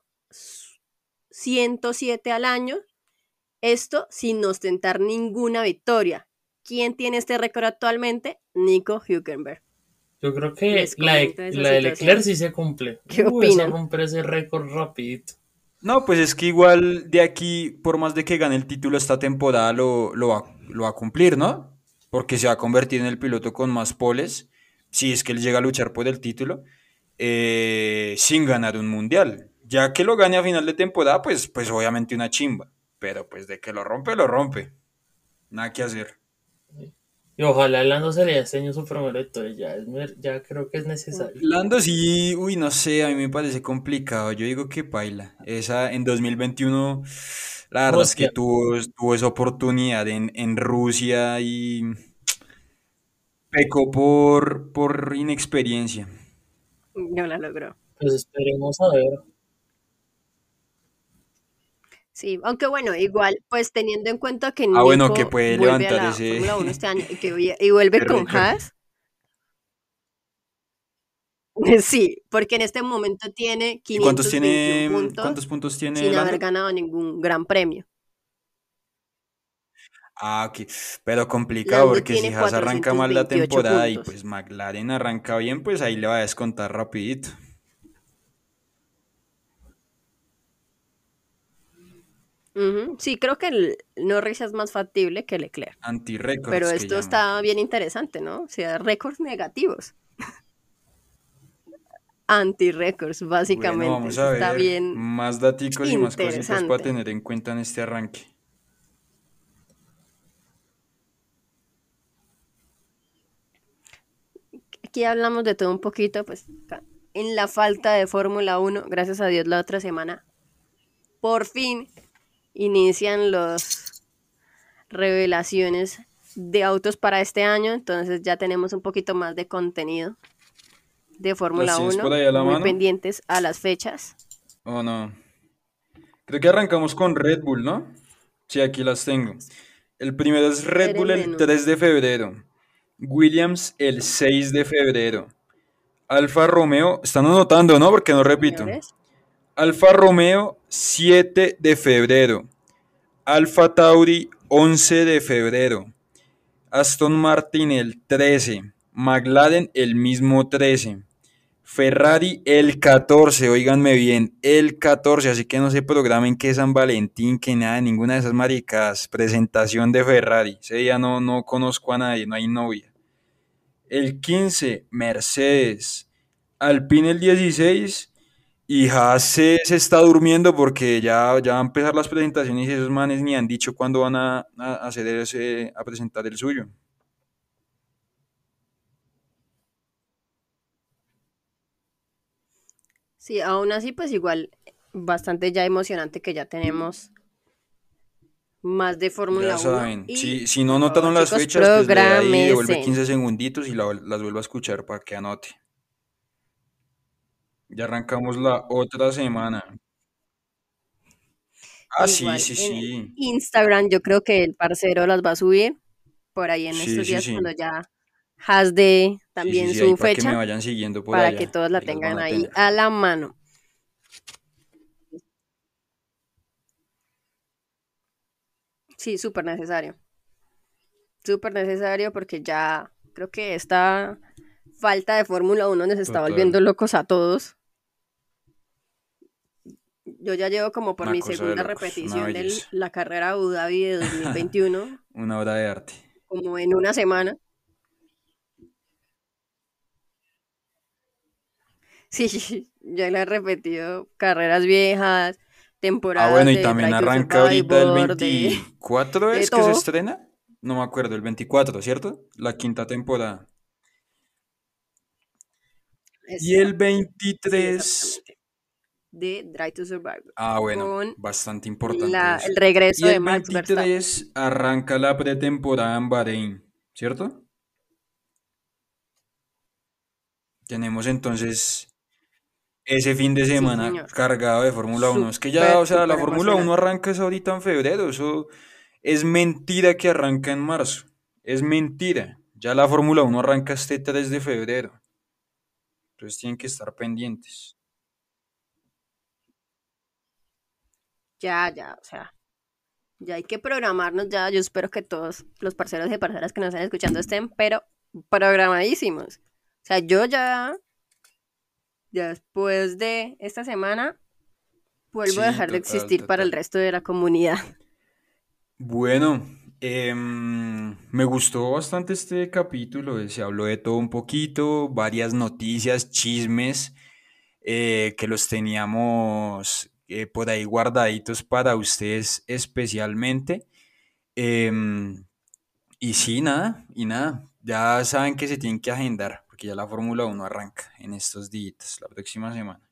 Speaker 3: 107 al año. Esto sin ostentar ninguna victoria. ¿Quién tiene este récord actualmente? Nico Hülkenberg.
Speaker 2: Yo creo que la de, la de. Leclerc sí se cumple.
Speaker 3: ¿Qué
Speaker 2: eso
Speaker 3: opinan?
Speaker 2: romper ese récord rapidito.
Speaker 1: No, pues es que igual de aquí, por más de que gane el título esta temporada, lo, lo va, lo va a cumplir, ¿no? Porque se va a convertir en el piloto con más poles, si es que él llega a luchar por el título, eh, sin ganar un mundial. Ya que lo gane a final de temporada, pues, pues obviamente una chimba. Pero pues de que lo rompe, lo rompe. Nada que hacer.
Speaker 2: Y ojalá Lando se le enseñe su primero de todo. Ya, es ya creo que es necesario.
Speaker 1: Lando sí, uy, no sé, a mí me parece complicado. Yo digo que paila. Esa en 2021, la verdad es que tuvo, tuvo esa oportunidad en, en Rusia y pecó por, por inexperiencia.
Speaker 3: No la logró.
Speaker 2: Pues esperemos a ver.
Speaker 3: Sí, aunque bueno, igual, pues teniendo en cuenta que
Speaker 1: Ah, bueno,
Speaker 3: Nico
Speaker 1: que puede
Speaker 3: vuelve a
Speaker 1: levantar
Speaker 3: la
Speaker 1: ese-
Speaker 3: Fórmula 1 este año y, que, y vuelve con. Haas. Sí, porque en este momento tiene
Speaker 1: ¿Y cuántos
Speaker 3: 521
Speaker 1: tiene,
Speaker 3: puntos
Speaker 1: cuántos puntos tiene
Speaker 3: sin haber ganado ningún gran premio.
Speaker 1: Ah, ok. Pero complicado
Speaker 3: Lando
Speaker 1: porque si Haas arranca mal la
Speaker 3: 428
Speaker 1: temporada y pues McLaren arranca bien, pues ahí le va a descontar rapidito.
Speaker 3: Sí, creo que el Norris es más factible que Leclerc.
Speaker 1: Anti-récords.
Speaker 3: Pero esto está bien interesante, ¿no? O sea, récords negativos. Anti-récords, básicamente.
Speaker 1: vamos a ver está bien. Más datos y más cositas para tener en cuenta en este arranque.
Speaker 3: Aquí hablamos de todo un poquito, pues en la falta de Fórmula 1, gracias a Dios la otra semana, por fin inician las revelaciones de autos para este año, entonces ya tenemos un poquito más de contenido de Fórmula 1, muy pendientes a las fechas.
Speaker 1: Oh, no. Creo que arrancamos con Red Bull, ¿no? Sí, aquí las tengo. El primero es Red Bull el 3 de febrero. Williams el 6 de febrero. Alfa Romeo, están anotando, ¿no? Porque no repito. Alfa Romeo 7 de febrero. Alfa Tauri 11 de febrero. Aston Martin el 13. McLaren el mismo 13. Ferrari el 14, oíganme bien, el 14, así que no se programen que San Valentín, que nada, ninguna de esas maricas. Presentación de Ferrari, ese día no, no conozco a nadie, no hay novia. El 15, Mercedes. Alpine el 16. Y Haas se, está durmiendo porque ya, ya van a empezar las presentaciones y esos manes ni han dicho cuándo van a, hacer ese, a presentar el suyo.
Speaker 3: Sí, aún así, pues igual, bastante ya emocionante que ya tenemos más de Fórmula 1.
Speaker 1: si, no notaron las fechas, pues de ahí devuelve 15 segunditos y las vuelvo a escuchar para que anote. Ya arrancamos la otra semana. Ah, sí, sí, sí.
Speaker 3: Instagram, yo creo que el parcero las va a subir por ahí en estos días cuando ya has de también su fecha. Para que me
Speaker 1: vayan siguiendo por
Speaker 3: Para que todos la tengan ahí a la mano. Sí, súper necesario. Súper necesario porque ya creo que esta falta de Fórmula 1 nos está volviendo locos a todos. Yo ya llevo como por mi segunda repetición de la carrera Abu Dhabi de 2021.
Speaker 1: una obra de arte.
Speaker 3: Como en una semana. Sí, ya le he repetido carreras viejas, temporadas.
Speaker 1: Ah, bueno, y también arranca ahorita el 24, ¿es que se estrena? No me acuerdo, el 24, ¿cierto? La quinta temporada. Y el 23
Speaker 3: de Drive to Survive.
Speaker 1: Ah, bueno, bastante importante.
Speaker 3: el regreso
Speaker 1: y
Speaker 3: de
Speaker 1: el 23 arranca la pretemporada en Bahrein, ¿cierto? Tenemos entonces ese fin de semana cargado de Fórmula 1. es que ya, o sea, la Fórmula 1 arranca ahorita en febrero. Eso es mentira que arranca en marzo. Es mentira. Ya la Fórmula 1 arranca este 3 de febrero. Entonces tienen que estar pendientes.
Speaker 3: Ya, ya, o sea, ya hay que programarnos ya. Yo espero que todos los parceros y parceras que nos están escuchando estén, pero programadísimos. O sea, yo ya después de esta semana, vuelvo a dejar de existir para el resto de la comunidad.
Speaker 1: Bueno, em, me gustó bastante este capítulo, se habló de todo un poquito, varias noticias, chismes, eh, que los teníamos eh, por ahí guardaditos para ustedes especialmente. Em, y sí, nada, y nada, ya saben que se tienen que agendar porque ya la Fórmula 1 arranca en estos días, la próxima semana.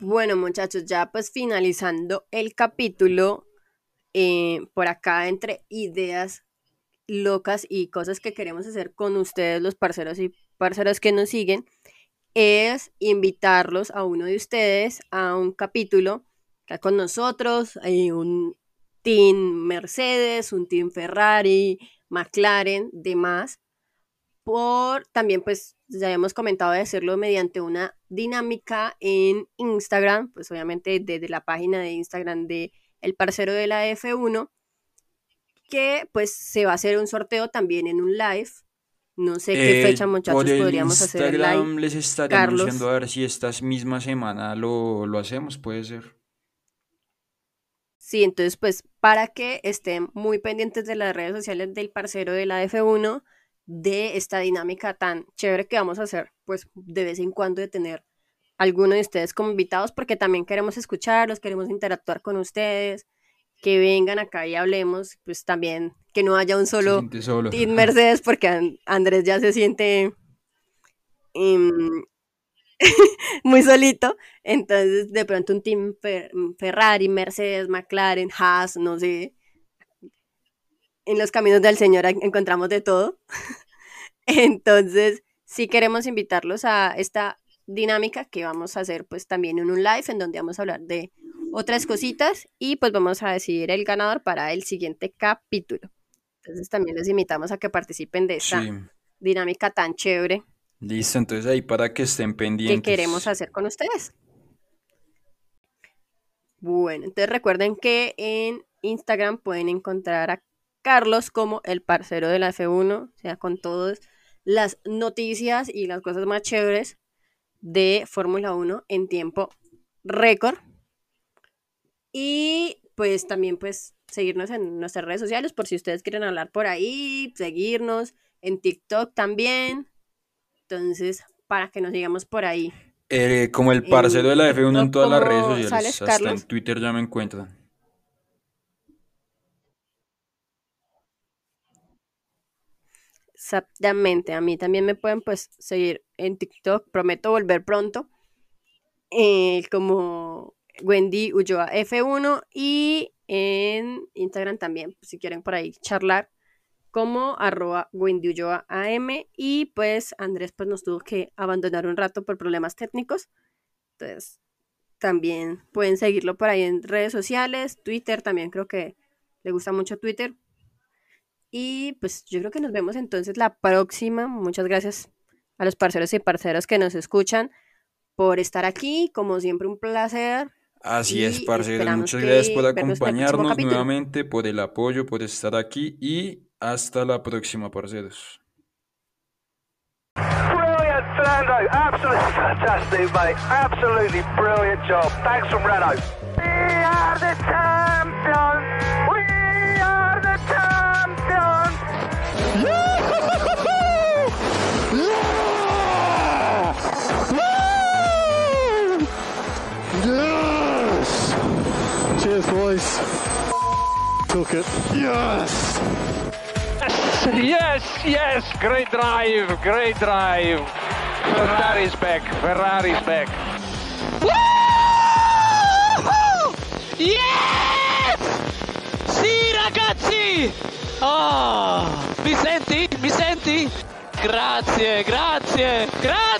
Speaker 3: Bueno, muchachos, ya pues finalizando el capítulo, eh, por acá entre ideas locas y cosas que queremos hacer con ustedes, los parceros y parceros que nos siguen, es invitarlos a uno de ustedes a un capítulo acá con nosotros, hay un team Mercedes, un team Ferrari, McLaren, demás, por también pues ya hemos comentado de hacerlo mediante una dinámica en Instagram, pues obviamente desde la página de Instagram de El Parcero de la F1, que pues se va a hacer un sorteo también en un live. No sé qué eh, fecha, muchachos, podríamos hacer el live.
Speaker 1: les estaré anunciando a ver si esta misma semana lo, lo hacemos, puede ser.
Speaker 3: Sí, entonces pues para que estén muy pendientes de las redes sociales del parcero de la F1, de esta dinámica tan chévere que vamos a hacer, pues de vez en cuando de tener alguno de ustedes como invitados, porque también queremos escucharlos, queremos interactuar con ustedes, que vengan acá y hablemos, pues también que no haya un solo,
Speaker 1: solo.
Speaker 3: Team Mercedes, porque Andrés ya se siente em, muy solito. Entonces, de pronto un team Ferrari, Mercedes, McLaren, Haas, no sé. En los caminos del Señor encontramos de todo. Entonces, sí queremos invitarlos a esta dinámica que vamos a hacer pues también en un live en donde vamos a hablar de otras cositas y pues vamos a decidir el ganador para el siguiente capítulo. Entonces también les invitamos a que participen de esta dinámica tan chévere
Speaker 1: Listo, entonces ahí para que estén pendientes.
Speaker 3: ¿Qué queremos hacer con ustedes? Bueno, entonces recuerden que en Instagram pueden encontrar a Carlos como el parcero de la F1, o sea, con todas las noticias y las cosas más chéveres de Fórmula 1 en tiempo récord. Y pues también pues seguirnos en nuestras redes sociales por si ustedes quieren hablar por ahí, seguirnos en TikTok también. Entonces, para que nos sigamos por ahí.
Speaker 1: Eh, como el parcero de la F1 en todas las redes sociales, hasta en Twitter ya me encuentran.
Speaker 3: Exactamente, a mí también me pueden pues seguir en TikTok, prometo volver pronto, eh, como Wendy Ulloa F1 y en Instagram también, si quieren por ahí charlar, como arroba Wendy AM y pues Andrés pues nos tuvo que abandonar un rato por problemas técnicos. Entonces también pueden seguirlo por ahí en redes sociales, Twitter también creo que le gusta mucho Twitter. Y pues yo creo que nos vemos entonces la próxima. Muchas gracias a los parceros y parceros que nos escuchan por estar aquí. Como siempre, un placer.
Speaker 1: Así es, parceros. Muchas gracias por acompañarnos nuevamente, por el apoyo, por estar aquí y hasta la próxima, parceros. Brilliant, Fernando. Absolutely fantastic, mate. Absolutely brilliant job. Thanks from Renault. We are the champions. We are the champions.
Speaker 4: Yes! Cheers, boys. Took it. Yes!
Speaker 5: Yes, yes, great drive, great drive. Ferrari's back, Ferrari's back.
Speaker 6: Woo! Yes! Sì, ragazzi! Oh, mi senti? Mi senti? Grazie, grazie, grazie!